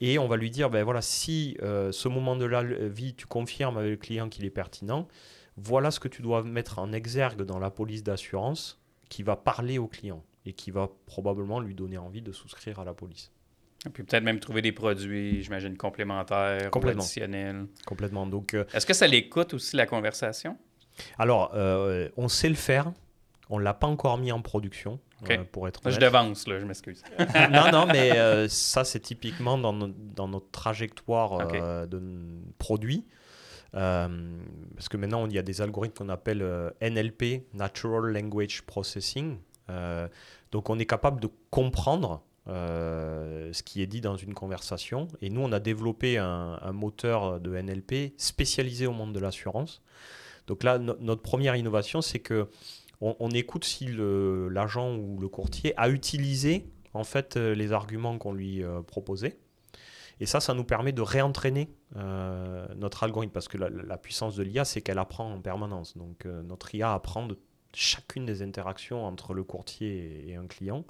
et on va lui dire ben, voilà, si euh, ce moment de la vie, tu confirmes avec le client qu'il est pertinent, voilà ce que tu dois mettre en exergue dans la police d'assurance qui va parler au client et qui va probablement lui donner envie de souscrire à la police. Et puis peut-être même trouver des produits, j'imagine, complémentaires, Complètement. additionnels. Complètement. Donc, euh, Est-ce que ça l'écoute aussi la conversation? Alors, euh, on sait le faire. On ne l'a pas encore mis en production, euh, pour être Je devance, là, je m'excuse. non, non, mais ça, c'est typiquement dans, dans, notre trajectoire de produits. Parce que maintenant, il y a des algorithmes qu'on appelle NLP, Natural Language Processing. donc, on est capable de comprendre euh, ce qui est dit dans une conversation. Et nous, on a développé un, moteur de NLP spécialisé au monde de l'assurance. Donc là, notre première innovation, c'est que on, écoute si l'agent ou le courtier a utilisé en fait euh, les arguments qu'on lui euh, proposait. Et ça, ça nous permet de réentraîner notre algorithme parce que la, puissance de l'IA, c'est qu'elle apprend en permanence. Donc notre IA apprend de chacune des interactions entre le courtier et un client.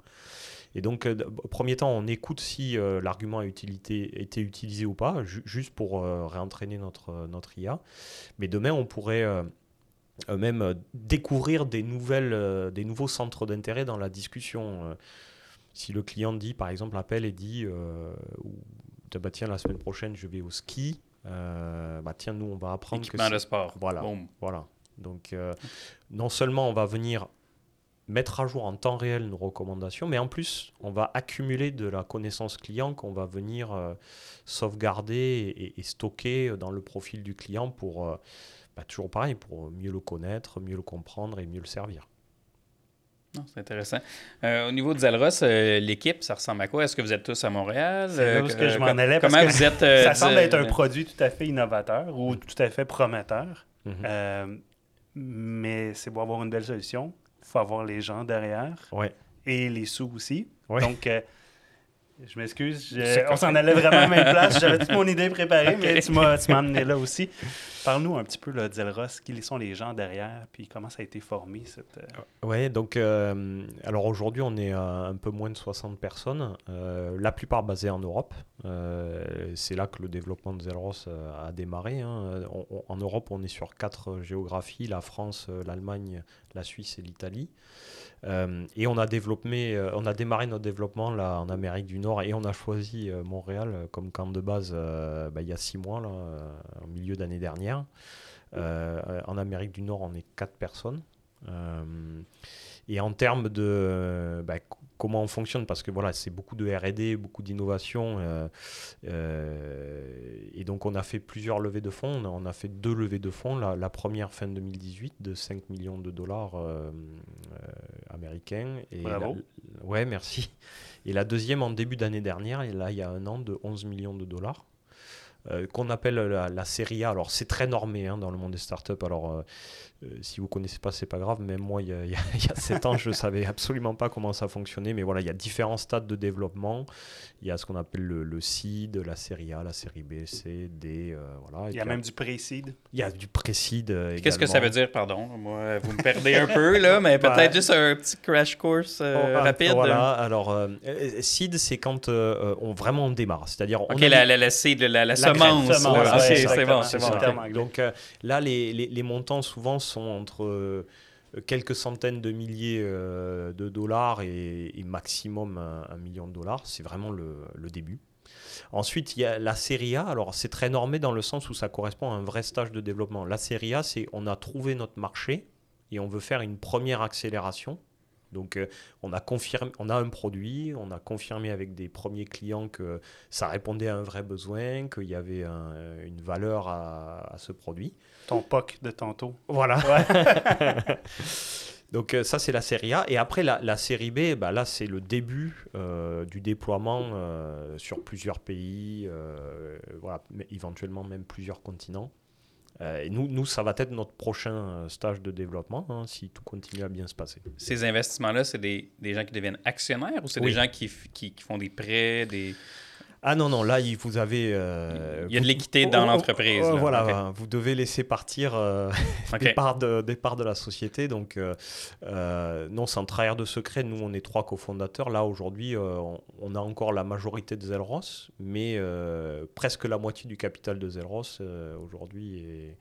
Et donc, euh, premier temps, on écoute si euh, l'argument a utilité, été utilisé ou pas, juste pour euh, réentraîner notre, notre IA. Mais demain, on pourrait même découvrir des, nouvelles, des nouveaux centres d'intérêt dans la discussion. si le client dit, par exemple, appelle et dit bah, tiens, la semaine prochaine, je vais au ski. bah, tiens, nous, on va apprendre Équipement que. de sport. Voilà. voilà. Donc, non seulement on va venir mettre à jour en temps réel nos recommandations, mais en plus, on va accumuler de la connaissance client qu'on va venir euh, sauvegarder et, stocker dans le profil du client pour, euh, bah, toujours pareil, pour mieux le connaître, mieux le comprendre et mieux le servir. C'est intéressant. Euh, au niveau de Zalros, l'équipe, ça ressemble à quoi? Est-ce que vous êtes tous à Montréal? C'est que je m'en allais. Comment vous êtes, ça semble être un produit tout à fait innovateur ou tout à fait prometteur. Mhm. mais c'est pour avoir une belle solution faut avoir les gens derrière. Et les sous aussi. Donc, euh, je m'excuse. On s'en allait vraiment à la même place. J'avais toute mon idée préparée, mais tu m'as amené là aussi. Parle-nous un petit peu là, d'Elros. Qui sont les gens derrière? Puis comment ça a été formé? Cette... Euh, Oui, donc, euh, alors aujourd'hui, on est un peu moins de 60 personnes, la plupart basées en Europe. c'est là que le développement de Zelros a démarré. Hein. en Europe, on est sur quatre géographies la France, l'Allemagne, la Suisse et l'Italie. Euh, et on a, développé, euh, on a démarré notre développement là, en Amérique du Nord et on a choisi euh, Montréal comme camp de base bah, il y a six mois, là, au milieu d'année dernière. en Amérique du Nord, on est quatre personnes. et en termes de bah, comment on fonctionne parce que voilà, c'est beaucoup de R&D, beaucoup d'innovation. Euh, euh, et donc on a fait plusieurs levées de fonds. On a, fait deux levées de fonds. La, première fin 2018 de 5 millions de dollars euh, américains. Et Bravo. ouais, merci. Et la deuxième en début d'année dernière, et là il y a un an, de 11 millions de dollars. qu'on appelle la, série A. Alors c'est très normé hein, dans le monde des startups. Alors euh, si vous connaissez pas, c'est pas grave. Même moi, il y a, il y a 7 ans, je savais absolument pas comment ça fonctionnait. Mais voilà, il y a différents stades de développement. Il y a ce qu'on appelle le, le, seed, la série A, la série B, C, D. Euh, voilà. il y a même du pré-seed. Il y a du pré-seed. Euh, Qu'est-ce que ça veut dire, pardon? Moi, vous me perdez un peu là, mais peut-être juste un petit crash course oh, ah, rapide. Voilà. Alors, seed, c'est quand on vraiment on démarre, c'est-à-dire. Ok, la, la, la, seed, la, la, semence. c'est bon, c'est bon. Donc là, les, les, les montants souvent sont entre euh, quelques centaines de milliers euh, de dollars et, maximum un, million de dollars. C'est vraiment le, début. Ensuite, il y a la série A. Alors, c'est très normé dans le sens où ça correspond à un vrai stage de développement. La série A, c'est on a trouvé notre marché et on veut faire une première accélération. Donc, euh, on, a confirmé, on a un produit, on a confirmé avec des premiers clients que ça répondait à un vrai besoin, qu'il y avait un- une valeur à ce produit. Ton POC de tantôt. Voilà. Donc euh, ça c'est la série A et après la, la série B, bah, là c'est le début euh, du déploiement euh, sur plusieurs pays, euh, voilà, mais éventuellement même plusieurs continents. Euh, et nous, nous, ça va être notre prochain stage de développement hein, si tout continue à bien se passer. Ces investissements-là, c'est des, des gens qui deviennent actionnaires ou c'est Oui. des gens qui, qui, qui font des prêts, des... Ah non, non, là, il- vous avez... euh, Il y a de l'équité dans Oh, oh, l'entreprise, oh, là. voilà, vous devez laisser partir euh, des, parts de, des parts de la société. Donc, euh, euh, non, sans trahir de secret, nous, on est trois cofondateurs. Là, aujourd'hui, on, on a encore la majorité de Zelros, mais presque la moitié du capital de Zelros, aujourd'hui, est,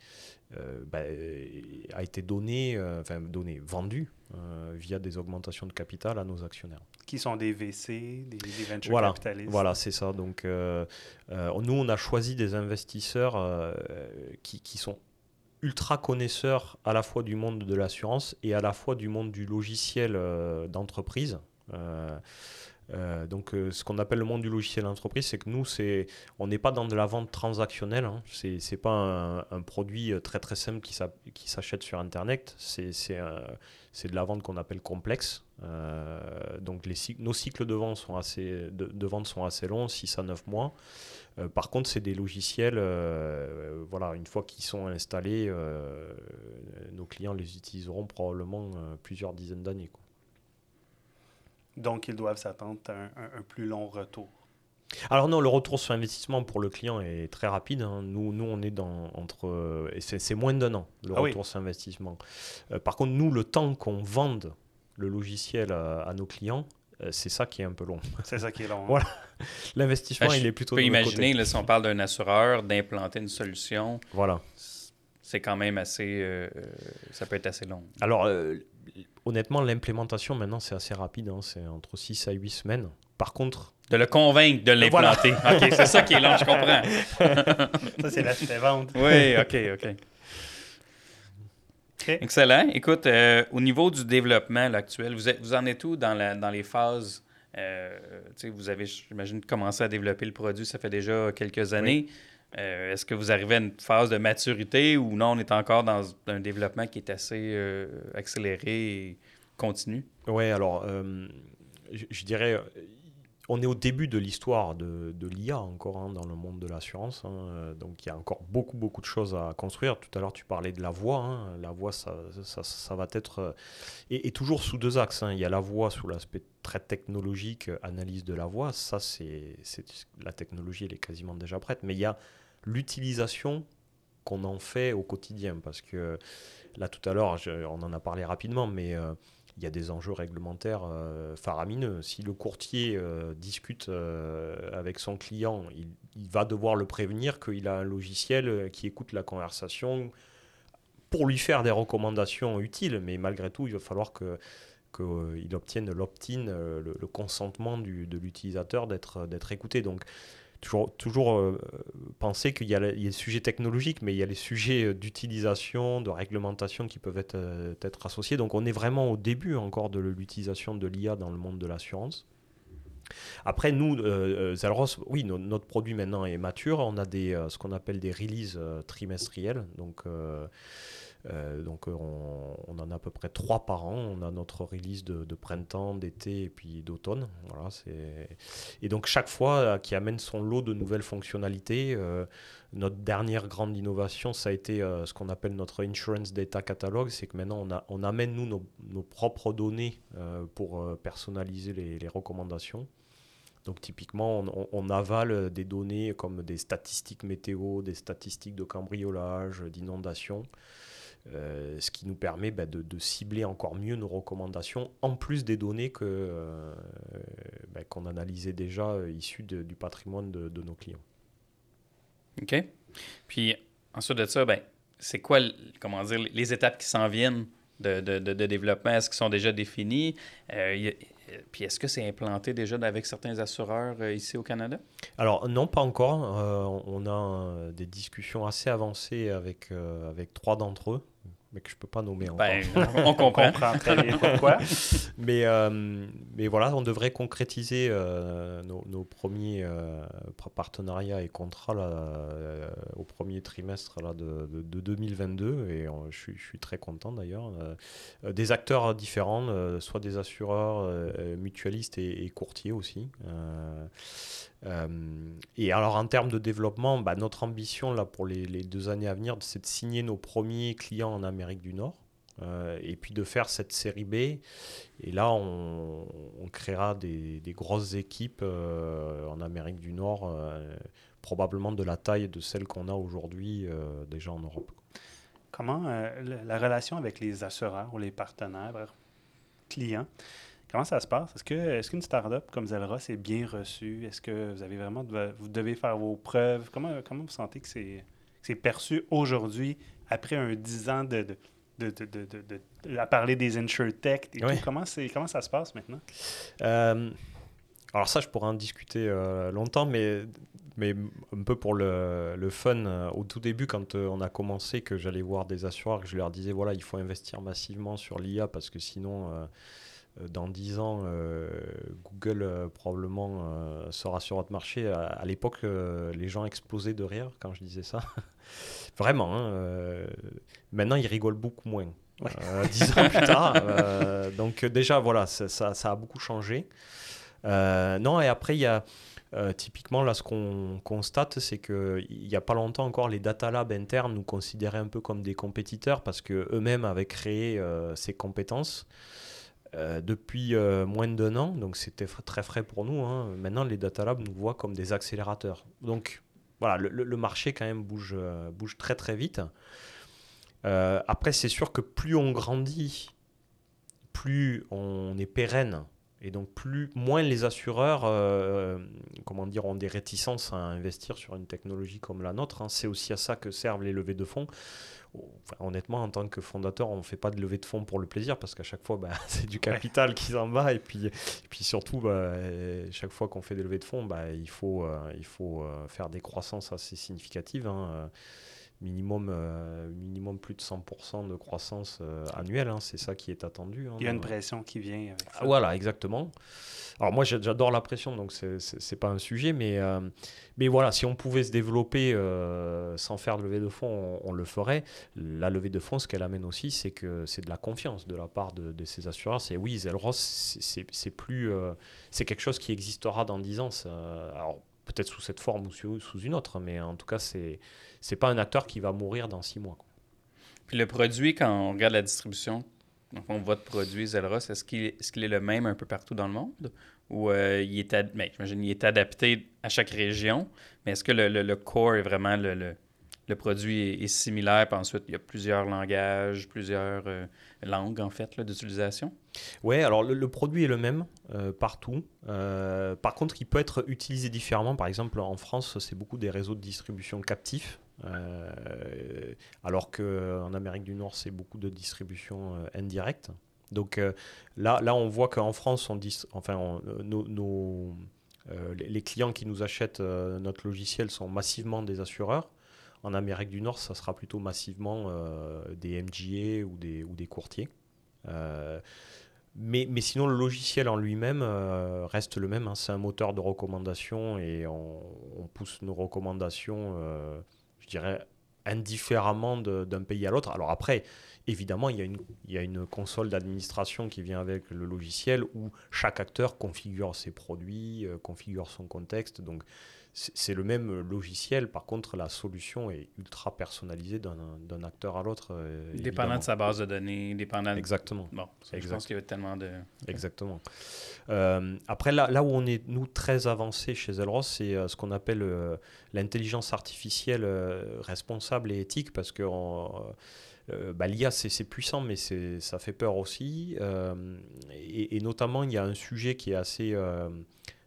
euh, bah, a été donné, euh, enfin, donné, vendu euh, via des augmentations de capital à nos actionnaires. Qui sont des VC, des, des venture Voilà, capitalistes. Voilà, c'est ça. Donc, euh, euh, nous, on a choisi des investisseurs euh, qui, qui sont ultra connaisseurs à la fois du monde de l'assurance et à la fois du monde du logiciel euh, d'entreprise. Euh, donc, euh, ce qu'on appelle le monde du logiciel d'entreprise, c'est que nous, c'est, on n'est pas dans de la vente transactionnelle. Hein. C'est, pas un, produit euh, très très simple qui, qui s'achète sur Internet. C'est, c'est, c'est de la vente qu'on appelle complexe. Donc, nos cycles de vente sont assez, de, vente sont assez longs, 6 à 9 mois. Par contre, c'est des logiciels, voilà, une fois qu'ils sont installés, nos clients les utiliseront probablement plusieurs dizaines d'années. Donc, ils doivent s'attendre à un, un- un plus long retour. Alors non, le retour sur investissement pour le client est très rapide. hein. Nous, nous, on est dans entre euh, et c'est moins d'un an le Ah oui. retour sur investissement. Euh, par contre, nous, le temps qu'on vende le logiciel à, à nos clients, euh, c'est ça qui est un peu long. C'est ça qui est long. hein. Voilà. L'investissement, Ben, je il est plutôt peux de imaginer, côté. là, si on parle d'un assureur, d'implanter une solution, Voilà. C'est quand même assez... euh, euh, ça peut être assez long. Alors, euh, honnêtement, l'implémentation maintenant, c'est assez rapide. hein. C'est entre 6 à 8 semaines. Par contre, De le convaincre de l'implanter. OK, c'est ça qui est long, je comprends. Ça, c'est l'aspect vente. Oui, OK, OK. Excellent. Écoute, euh, au niveau du développement là, actuel, vous, êtes- vous en êtes où dans, la- dans les phases euh, Vous avez, j'imagine, commencé à développer le produit, ça fait déjà quelques années. Euh, Est-ce que vous arrivez à une phase de maturité ou non, on est encore dans un développement qui est assez euh, accéléré et continu? Ouais, alors, euh, je, dirais, on est au début de l'histoire de, de l'IA encore hein, dans le monde de l'assurance. hein, donc, il y a encore beaucoup, beaucoup de choses à construire. Tout à l'heure, tu parlais de la voix. hein, La voix, ça, ça, va être. et, toujours sous deux axes. Il y a la voix sous l'aspect très technologique, analyse de la voix. Ça, c'est- La technologie, elle est quasiment déjà prête. Mais il y a l'utilisation qu'on en fait au quotidien. Parce que là, tout à l'heure, on en a parlé rapidement, mais. euh, il y a des enjeux réglementaires euh, faramineux. Si le courtier euh, discute avec son client, il, va devoir le prévenir qu'il a un logiciel qui écoute la conversation pour lui faire des recommandations utiles. Mais malgré tout, il va falloir qu'il obtienne l'opt-in, le, consentement de l'utilisateur d'être écouté. Donc, toujours, euh, penser qu'il y, a les sujets technologiques, mais il y a les sujets euh, d'utilisation, de réglementation qui peuvent être, euh, être associés. Donc on est vraiment au début encore de l'utilisation de l'IA dans le monde de l'assurance. Après, nous, euh, Zelros, oui, no- notre produit maintenant est mature. On a des, ce qu'on appelle des releases trimestrielles. Donc, euh, donc euh, on, en a à peu près trois par an. On a notre release de, printemps, d'été et puis d'automne. Voilà. Et donc chaque fois euh, qui amène son lot de nouvelles fonctionnalités. notre dernière grande innovation, ça a été ce qu'on appelle notre Insurance Data Catalog. C'est que maintenant, on, amène, nous, nos, propres données pour personnaliser les, recommandations. Donc typiquement, on avale des données comme des statistiques météo, des statistiques de cambriolage, d'inondation, euh, ce qui nous permet bah, de, de cibler encore mieux nos recommandations, en plus des données que, euh, bah, qu'on analysait déjà euh, issues de- du patrimoine de, de nos clients. OK. Puis ensuite de ça, ben, c'est quoi, comment dire, les étapes qui s'en viennent de, développement? Est-ce qu'ils sont déjà définies? Y puis est-ce que c'est implanté déjà avec certains assureurs ici au Canada? Alors non, pas encore. on a des discussions assez avancées avec, avec trois d'entre eux mais que je ne peux pas nommer ben, encore. on comprend. pourquoi. mais, euh, mais voilà, on devrait concrétiser euh, nos, premiers euh, partenariats et contrats là, au premier trimestre là, de, de, 2022 et je, suis, je, suis, très content d'ailleurs. des acteurs différents, soit des assureurs, mutualistes et, et courtiers aussi. Euh, et alors en termes de développement, bah, notre ambition là, pour les, deux années à venir, c'est de signer nos premiers clients en Amérique du Nord. Euh, et puis de faire cette série B. Et là, on, créera des, grosses équipes euh, en Amérique du Nord, probablement de la taille de celle qu'on a aujourd'hui déjà en Europe. Comment la relation avec les assureurs ou les partenaires clients Comment ça se passe? Est-ce que est-ce qu'une start-up comme Zelros est bien reçue? Est-ce que vous avez vraiment vous devez faire vos preuves? Comment, comment vous sentez que c'est perçu aujourd'hui après un dix ans de, de, de, de, à parler des insurtech et tout? Comment, ça se passe maintenant? Euh, alors ça, je pourrais en discuter euh, longtemps, mais, mais un peu pour le, le fun, euh, au tout début, quand on a commencé, que j'allais voir des assureurs, que je leur disais, voilà, il faut investir massivement sur l'IA parce que sinon dans 10 ans, Google probablement sera sur votre marché. À, l'époque, les gens explosaient de rire quand je disais ça. Vraiment. Hein, maintenant, ils rigolent beaucoup moins. Dix ans plus tard. donc déjà, voilà, ça, ça, a beaucoup changé. non, et après, il y a... typiquement, là, ce qu'on constate, c'est qu'il n'y a pas longtemps encore, les data labs internes nous considéraient un peu comme des compétiteurs parce qu'eux-mêmes avaient créé ces compétences. Euh, depuis euh, moins d'un an, donc c'était très frais pour nous. Hein. Maintenant, les data labs nous voient comme des accélérateurs. Donc voilà, le, marché quand même bouge, euh, bouge très très vite. après, c'est sûr que plus on grandit, plus on est pérenne. Et donc, plus, moins les assureurs comment dire, ont des réticences à investir sur une technologie comme la nôtre. Hein. C'est aussi à ça que servent les levées de fonds honnêtement, en tant que fondateur, on ne fait pas de levée de fonds pour le plaisir parce qu'à chaque fois, bah, c'est du capital qui s'en va. Et puis, et puis surtout, bah, chaque fois qu'on fait des levées de fonds, bah, il faut, euh, il faut euh, faire des croissances assez significatives. Hein, euh, minimum, minimum plus de 100% de croissance annuelle. Hein, c'est ça qui est attendu. Hein, il y a une pression qui vient avec ça. Voilà, exactement. Alors moi j'adore la pression, donc c'est pas un sujet, mais, euh, mais voilà, si on pouvait se développer euh, sans faire de levée de fonds, on, le ferait. La levée de fonds, ce qu'elle amène aussi, c'est que c'est de la confiance de la part de, ces assureurs. C'est oui, Zelros, c'est plus, euh, c'est quelque chose qui existera dans 10 ans. alors peut-être sous cette forme ou sous, une autre, mais en tout cas, c'est c'est pas un acteur qui va mourir dans 6 mois. Puis le produit, quand on regarde la distribution, donc, votre produit Zelros, est-ce qu'il est, est, le même un peu partout dans le monde? Ou euh, il, est ad... Ben, il est adapté à chaque région, mais est-ce que le, le, core est vraiment le, le, produit est, similaire, puis ensuite il y a plusieurs langages, plusieurs euh, langues en fait d'utilisation? Oui, alors le, produit est le même euh, partout. par contre, il peut être utilisé différemment. Par exemple, en France, c'est beaucoup des réseaux de distribution captifs. Euh, alors qu'en Amérique du Nord, c'est beaucoup de distribution euh, indirecte. Donc euh, là, là, on voit qu'en France, on enfin, nos, les clients qui nous achètent notre logiciel sont massivement des assureurs. En Amérique du Nord, ça sera plutôt massivement des MGA ou des, ou des courtiers. mais, mais, sinon, le logiciel en lui-même reste le même. Hein. C'est un moteur de recommandation et on pousse nos recommandations dirais, indifféremment d'un pays à l'autre. Alors après, évidemment, il y a une, il y a une console d'administration qui vient avec le logiciel où chaque acteur configure ses produits, euh, configure son contexte. Donc c'est le même logiciel. Par contre, la solution est ultra personnalisée d'un acteur à l'autre. Euh, dépendant de sa base de données, dépendant. Exactement. Bon, je pense qu'il y a tellement de. Exactement. Euh, après, là, là où on est, nous, très avancés chez Zelros, c'est euh, ce qu'on appelle l'intelligence artificielle responsable et éthique, parce que. Bah, l'IA, c'est puissant, mais ça fait peur aussi. Et, et, notamment, il y a un sujet qui est assez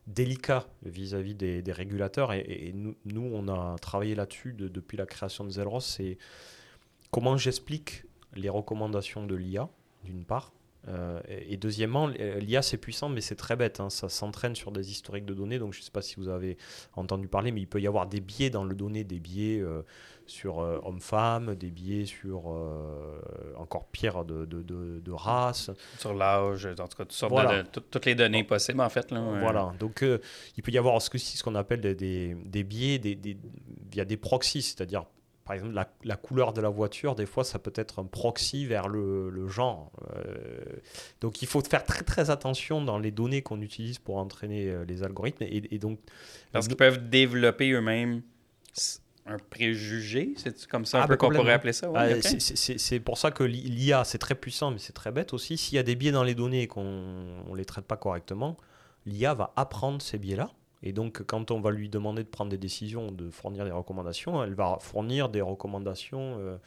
délicat vis-à-vis des, régulateurs. Et, nous, on a travaillé là-dessus depuis la création de Zelros. C'est comment j'explique les recommandations de l'IA, d'une part, Euh, et, deuxièmement, l'IA c'est puissant, mais c'est très bête. Hein. ça s'entraîne sur des historiques de données. Donc je ne sais pas si vous avez entendu parler, mais il peut y avoir des biais dans le donné, des biais euh, sur euh, homme-femme, des biais sur encore pire de, de, de, race. Sur l'âge, en tout cas, toutes, toutes les données possibles en fait. Là, Voilà. Donc il peut y avoir ce qu'on appelle des, des, des biais des, des, via des proxys, c'est-à-dire par exemple, la, couleur de la voiture, des fois, ça peut être un proxy vers le, genre. Euh, donc, il faut faire très très attention dans les données qu'on utilise pour entraîner euh, les algorithmes. Et, donc, Parce qu'ils peuvent développer eux-mêmes un préjugé, c'est comme ça un ah, peu ben, qu'on pourrait appeler ça. Ah, c'est pour ça que l'IA, c'est très puissant, mais c'est très bête aussi. S'il y a des biais dans les données et qu'on ne les traite pas correctement, l'IA va apprendre ces biais-là et donc, quand on va lui demander de prendre des décisions, de fournir des recommandations, elle va fournir des recommandations euh,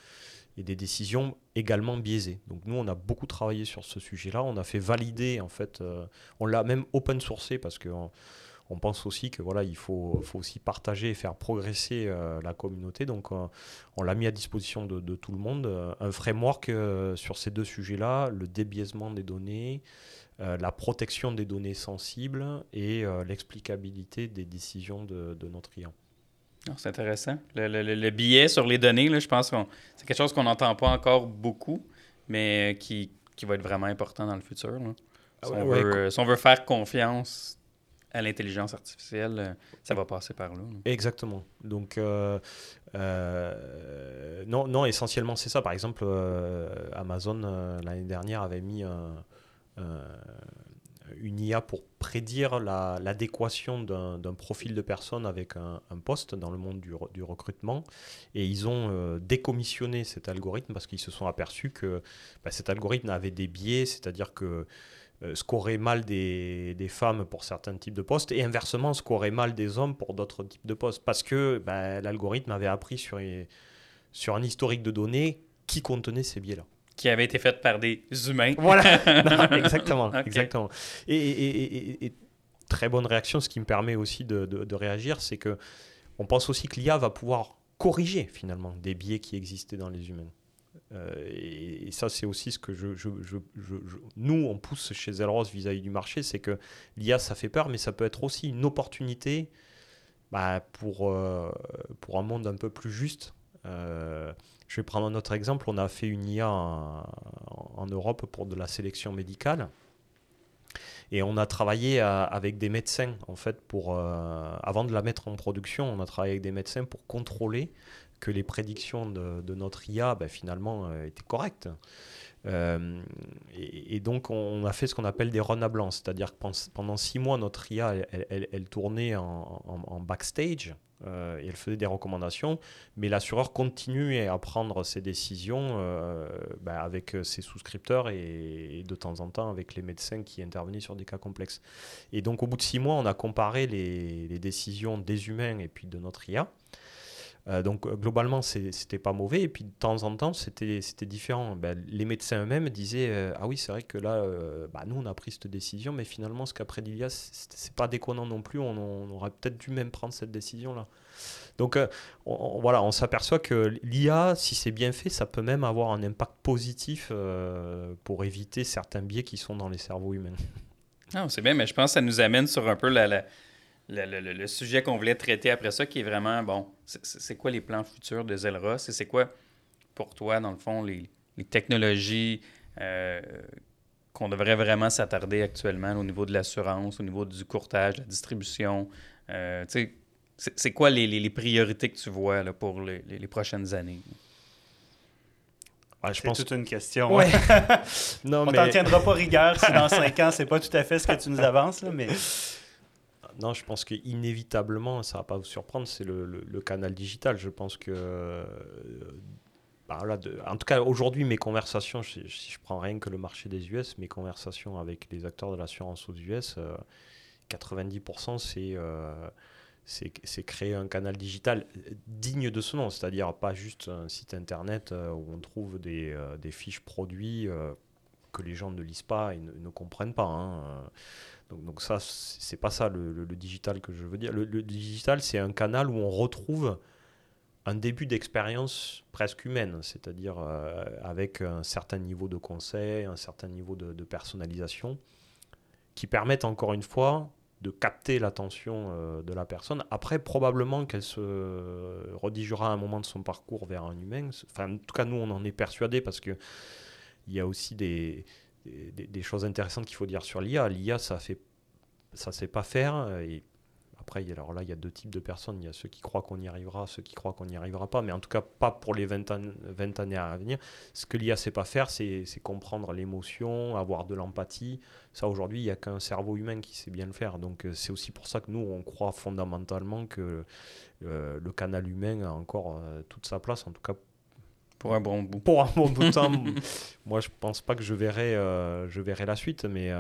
et des décisions également biaisées. Donc, nous, on a beaucoup travaillé sur ce sujet-là. On a fait valider, en fait, euh, on l'a même open sourcé parce que. On, pense aussi que voilà, il faut, faut aussi partager et faire progresser euh, la communauté. Donc, on l'a mis à disposition de, tout le monde. Un framework sur ces deux sujets-là, le débiaisement des données, euh, la protection des données sensibles et euh, l'explicabilité des décisions de, notre client. Ah, c'est intéressant. Le, billet sur les données, là, je pense que c'est quelque chose qu'on n'entend pas encore beaucoup, mais qui, qui, va être vraiment important dans le futur. Ah si, on veut, si, on veut, faire confiance à l'intelligence artificielle, ça va passer par là. Exactement. Donc, euh, non, non, essentiellement, c'est ça. Par exemple, Amazon, l'année dernière, avait mis un euh, une IA pour prédire l'adéquation d'un profil de personne avec un, poste dans le monde du, recrutement. Et ils ont euh, décommissionné cet algorithme parce qu'ils se sont aperçus que bah, cet algorithme avait des biais, c'est-à-dire que euh, scorait mal des, femmes pour certains types de postes et inversement scorait mal des hommes pour d'autres types de postes parce que bah, l'algorithme avait appris sur, sur un historique de données qui contenait ces biais-là qui avait été faite par des humains. Voilà, exactement. exactement. Et, très bonne réaction, ce qui me permet aussi de, réagir, c'est que on pense aussi que l'IA va pouvoir corriger finalement des biais qui existaient dans les humains. Euh, et, ça, c'est aussi ce que je, nous, on pousse chez Elros vis-à-vis du marché, c'est que l'IA, ça fait peur, mais ça peut être aussi une opportunité bah, pour, euh, pour un monde un peu plus juste. Euh, je vais prendre un autre exemple. On a fait une IA en, Europe pour de la sélection médicale. Et on a travaillé avec des médecins, en fait, pour, euh, avant de la mettre en production, on a travaillé avec des médecins pour contrôler que les prédictions de, notre IA, ben, finalement, euh, étaient correctes. Euh, et, donc, on a fait ce qu'on appelle des runs à blanc, c'est-à-dire que pendant six mois, notre IA, elle, tournait en backstage, euh, et elle faisait des recommandations, mais l'assureur continuait à prendre ses décisions euh, bah, avec euh, ses souscripteurs et, de temps en temps avec les médecins qui intervenaient sur des cas complexes. Et donc au bout de six mois, on a comparé les, les décisions des humains et puis de notre IA. Euh, donc euh, globalement, c'était pas mauvais. Et puis de temps en temps, c'était différent. Ben, les médecins eux-mêmes disaient euh, Ah oui, c'est vrai que là, bah, nous, on a pris cette décision, mais finalement, ce qu'a pris l'IA, c'est pas déconnant non plus. On, aurait peut-être dû même prendre cette décision-là. Donc on, voilà, on s'aperçoit que l'IA, si c'est bien fait, ça peut même avoir un impact positif pour éviter certains biais qui sont dans les cerveaux humains. Ah, c'est bien, mais je pense que ça nous amène sur un peu la le, sujet qu'on voulait traiter après ça, qui est vraiment, bon, c'est quoi les plans futurs de Zelros et c'est quoi, pour toi, dans le fond, les, technologies euh, qu'on devrait vraiment s'attarder actuellement au niveau de l'assurance, au niveau du courtage, la distribution. Euh, c'est quoi les, priorités que tu vois là, pour les, prochaines années? c'est toute une question. Ouais. non, On t'en tiendra pas rigueur si dans cinq ans, c'est pas tout à fait ce que tu nous avances, là, mais non, je pense qu'inévitablement, ça ne va pas vous surprendre, c'est le, canal digital. Je pense que. Euh, bah, en tout cas, aujourd'hui, mes conversations, si, je prends rien que le marché des US, mes conversations avec les acteurs de l'assurance aux US, 90% euh, c'est créer un canal digital digne de ce nom, c'est-à-dire pas juste un site internet euh, où on trouve des, fiches produits que les gens ne lisent pas et ne, comprennent pas. Hein. Donc, donc ça, c'est pas ça le, digital que je veux dire. Le, digital, c'est un canal où on retrouve un début d'expérience presque humaine, c'est-à-dire avec un certain niveau de conseil, un certain niveau de, de personnalisation, qui permettent encore une fois de capter l'attention euh, de la personne. Après, probablement qu'elle se redigera à un moment de son parcours vers un humain. Enfin, en tout cas, nous, on en est persuadé parce que il y a aussi des, des, choses intéressantes qu'il faut dire sur l'IA. L'IA, ça fait ça sait pas faire. Et après, alors là, il y a deux types de personnes. Il y a ceux qui croient qu'on y arrivera, ceux qui croient qu'on n'y arrivera pas. Mais en tout cas, pas pour les 20, 20 années à venir. Ce que l'IA sait pas faire, c'est comprendre l'émotion, avoir de l'empathie. Ça, aujourd'hui, il n'y a qu'un cerveau humain qui sait bien le faire. Donc, euh, c'est aussi pour ça que nous, on croit fondamentalement que euh, le canal humain a encore euh, toute sa place. En tout cas, pour un bon bout. Pour un bon bout de temps. Moi, je pense pas que je verrai, je verrai la suite, mais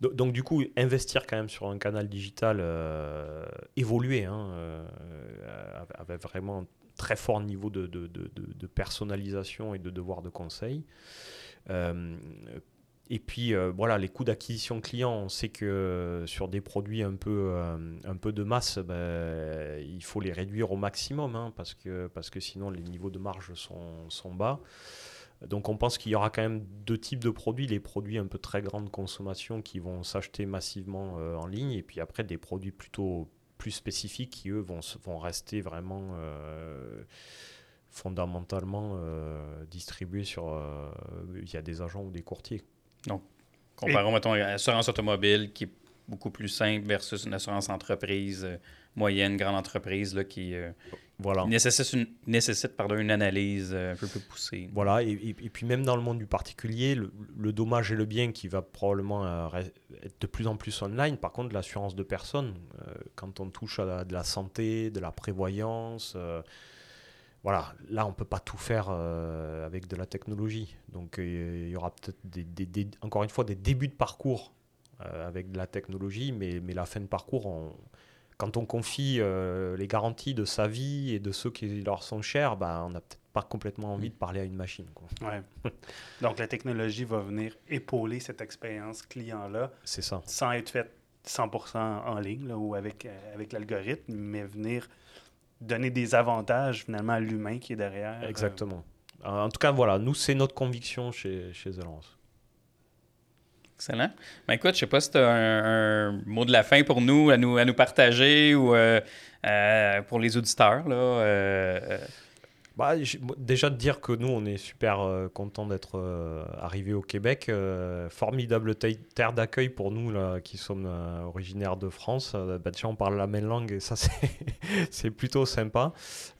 donc, du coup, investir quand même sur un canal digital euh, évolué, hein, euh, avec vraiment un très fort niveau de, de, de, personnalisation et de devoir de conseil. Euh, et puis voilà, les coûts d'acquisition client, on sait que sur des produits un peu, un peu de masse, ben, il faut les réduire au maximum, hein, parce, que, parce que sinon les niveaux de marge sont, sont bas. Donc on pense qu'il y aura quand même deux types de produits, les produits un peu très grande consommation qui vont s'acheter massivement euh, en ligne, et puis après des produits plutôt plus spécifiques qui eux vont, vont rester vraiment euh, fondamentalement euh, distribués sur, via des agents ou des courtiers. Donc comparons mettons à l'assurance automobile qui est beaucoup plus simple versus une assurance entreprise moyenne, grande entreprise là, qui voilà. nécessite, une, nécessite pardon, une analyse euh, un peu plus poussée. Voilà, et, et, puis même dans le monde du particulier, le, dommage et le bien qui va probablement euh, être de plus en plus online. Par contre, l'assurance de personnes, euh, quand on touche à de la santé, de la prévoyance, voilà, là on ne peut pas tout faire avec de la technologie. Donc il y aura peut-être des, encore une fois des débuts de parcours avec de la technologie, mais, mais la fin de parcours, on quand on confie euh, les garanties de sa vie et de ceux qui leur sont chers, bah, on n'a peut-être pas complètement envie de parler à une machine. Ouais. Donc la technologie va venir épauler cette expérience client-là. C'est ça. Sans être faite 100% en ligne ou avec, euh, avec l'algorithme, mais venir donner des avantages finalement à l'humain qui est derrière. Euh. Exactement. En tout cas, voilà, nous, c'est notre conviction chez, chez Excellent. Ben écoute, je sais pas si tu as un, mot de la fin pour nous, à nous, à nous partager ou euh, euh, pour les auditeurs. Là, euh, bah, déjà de dire que nous, on est super euh, content d'être euh, arrivé au Québec. Euh, formidable terre d'accueil pour nous là, qui sommes originaires de France. Bah, déjà, on parle la même langue et ça, c'est plutôt sympa.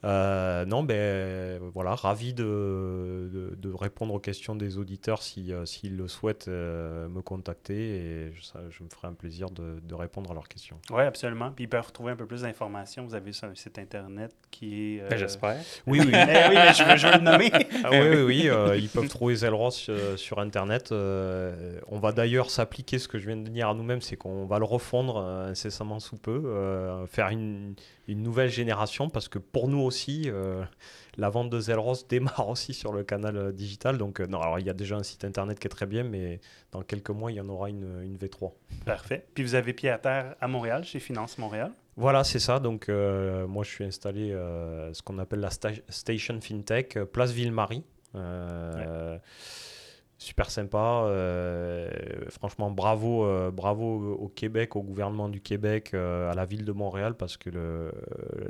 non, ben voilà, ravi de, de, répondre aux questions des auditeurs s'ils si, le souhaitent me contacter et je, je, me ferai un plaisir de, de répondre à leurs questions. Oui, absolument. Puis ils peuvent retrouver un peu plus d'informations. Vous avez un site internet qui est. Ben, j'espère. Oui, oui. Eh oui, mais je veux, le nommer. ah, oui, oui, oui euh, ils peuvent trouver Zelros euh, sur Internet. Euh, on va d'ailleurs s'appliquer ce que je viens de dire à nous-mêmes, c'est qu'on va le refondre incessamment sous peu, faire une, une, nouvelle génération, parce que pour nous aussi, la vente de Zelros démarre aussi sur le canal digital. Donc, non, alors il y a déjà un site Internet qui est très bien, mais dans quelques mois, il y en aura une, une V3. Parfait. Puis vous avez pied à terre à Montréal, chez Finance Montréal? Voilà, c'est ça. Donc, euh, moi, je suis installé euh, ce qu'on appelle la Station FinTech, euh, Place Ville-Marie. Super sympa. franchement, bravo, bravo au Québec, au gouvernement du Québec, à la ville de Montréal, parce que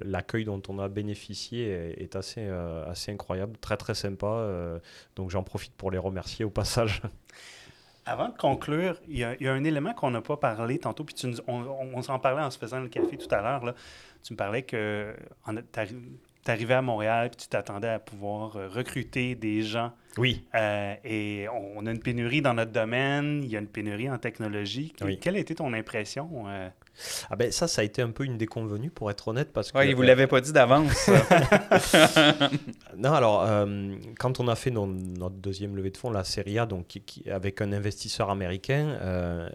l'accueil dont on a bénéficié est, assez, incroyable, très très sympa. donc, j'en profite pour les remercier au passage. Avant de conclure, il y, a, un élément qu'on n'a pas parlé tantôt, puis tu on, s'en parlait en se faisant le café tout à l'heure. Tu me parlais que tu arrivais à Montréal, puis tu t'attendais à pouvoir euh, recruter des gens. Oui. Euh, et on, a une pénurie dans notre domaine, il y a une pénurie en technologie. Quelle a été ton impression? Euh? Ah ben ça, ça a été un peu une déconvenue pour être honnête parce que. Oui, vous l'avez pas dit d'avance. non, alors euh, quand on a fait notre deuxième levée de fonds, la Serie A, donc qui, avec un investisseur américain, euh,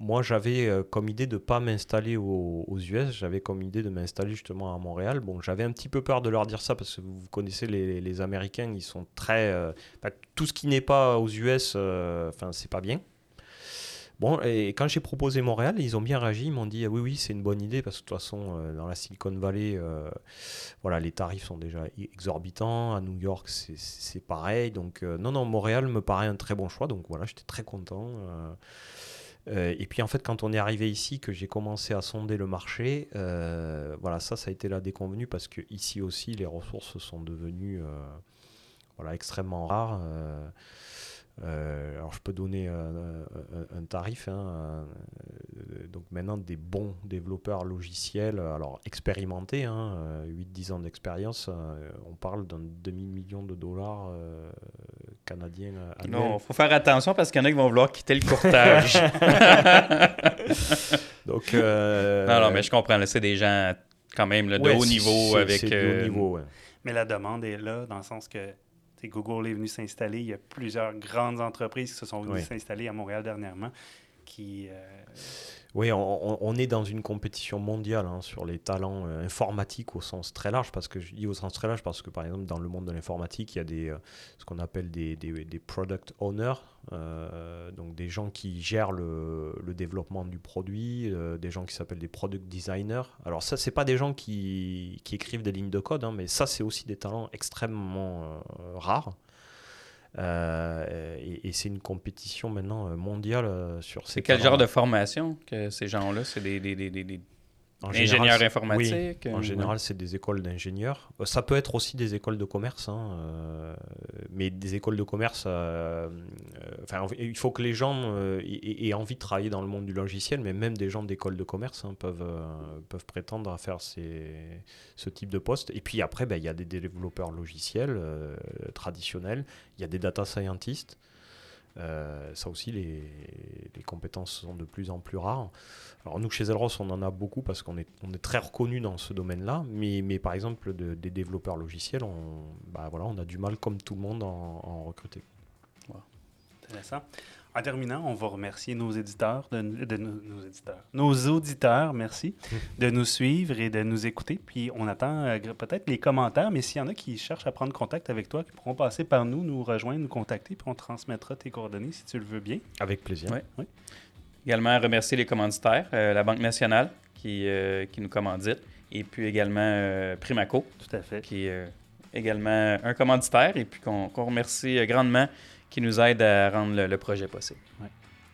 moi j'avais euh, comme idée de pas m'installer aux, US, j'avais comme idée de m'installer justement à Montréal. Bon, j'avais un petit peu peur de leur dire ça parce que vous connaissez les, les Américains, ils sont très tout ce qui n'est pas aux US, enfin c'est pas bien. Bon, et quand j'ai proposé Montréal, ils ont bien réagi. Ils m'ont dit ah oui, oui, c'est une bonne idée parce que de toute façon, euh, dans la Silicon Valley, euh, voilà, les tarifs sont déjà exorbitants. À New York, c'est pareil. Donc, euh, non, non, Montréal me paraît un très bon choix. Donc, voilà, j'étais très content. et puis, en fait, quand on est arrivé ici, que j'ai commencé à sonder le marché, voilà, ça, ça a été la déconvenue parce que ici aussi, les ressources sont devenues voilà, extrêmement rares. Euh, alors je peux donner un, tarif. Hein, euh, donc maintenant des bons développeurs logiciels, alors expérimentés, hein, 8-10 ans d'expérience, euh, on parle d'un demi-million de dollars canadiens. Non, il faut faire attention parce qu'il y en a qui vont vouloir quitter le courtage. donc, non, non, mais je comprends. C'est des gens quand même de haut niveau avec. haut niveau, Mais la demande est là dans le sens que Google est venu s'installer. Il y a plusieurs grandes entreprises qui se sont venues s'installer à Montréal dernièrement. Qui, euh, Oui, on, est dans une compétition mondiale hein, sur les talents euh, informatiques au sens très large, parce que je dis au sens très large parce que par exemple dans le monde de l'informatique, il y a des, euh, ce qu'on appelle des, des, product owners, euh, donc des gens qui gèrent le, le développement du produit, des gens qui s'appellent des product designers. Alors ça, c'est pas des gens qui, qui, écrivent des lignes de code, hein, mais ça, c'est aussi des talents extrêmement rares. Euh, et, c'est une compétition maintenant mondiale euh, sur ces. C'est quel genre de formation que ces gens-là? C'est des, des, des, des, ingénieurs informatiques En général, c'est des écoles d'ingénieurs. Ça peut être aussi des écoles de commerce, hein, mais des écoles de commerce. enfin, il faut que les gens aient, envie de travailler dans le monde du logiciel, mais même des gens d'école de commerce hein, peuvent, peuvent prétendre à faire ces, ce type de poste. Et puis après, ben, il y a des développeurs logiciels traditionnels il y a des data scientists. Euh, ça aussi, les, compétences sont de plus en plus rares. Alors nous, chez Elros, on en a beaucoup parce qu'on est, très reconnu dans ce domaine-là. Mais, par exemple, des développeurs logiciels, on, bah voilà, on a du mal, comme tout le monde, en, en recruter. Intéressant. En terminant, on va remercier nos éditeurs, de, nos, éditeurs, nos auditeurs, merci, de nous suivre et de nous écouter. Puis on attend euh, peut-être les commentaires, mais s'il y en a qui cherchent à prendre contact avec toi, qui pourront passer par nous, nous rejoindre, nous contacter, puis on transmettra tes coordonnées si tu le veux bien. Avec plaisir. Oui. Également remercier les commanditaires, euh, la Banque nationale qui, euh, qui nous commandite, et puis également Primaco. Tout à fait. Qui est également un commanditaire, et puis qu'on remercie grandement qui nous aide à rendre le, projet possible.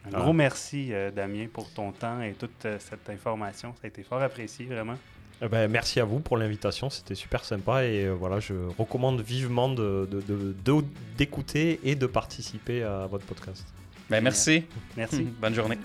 Un gros merci, euh, Damien, pour ton temps et toute euh, cette information. Ça a été fort apprécié, vraiment. Eh ben, merci à vous pour l'invitation, c'était super sympa et euh, voilà, je recommande vivement d'écouter de, de, et de participer à votre podcast. Ben, merci. Merci. Bonne journée.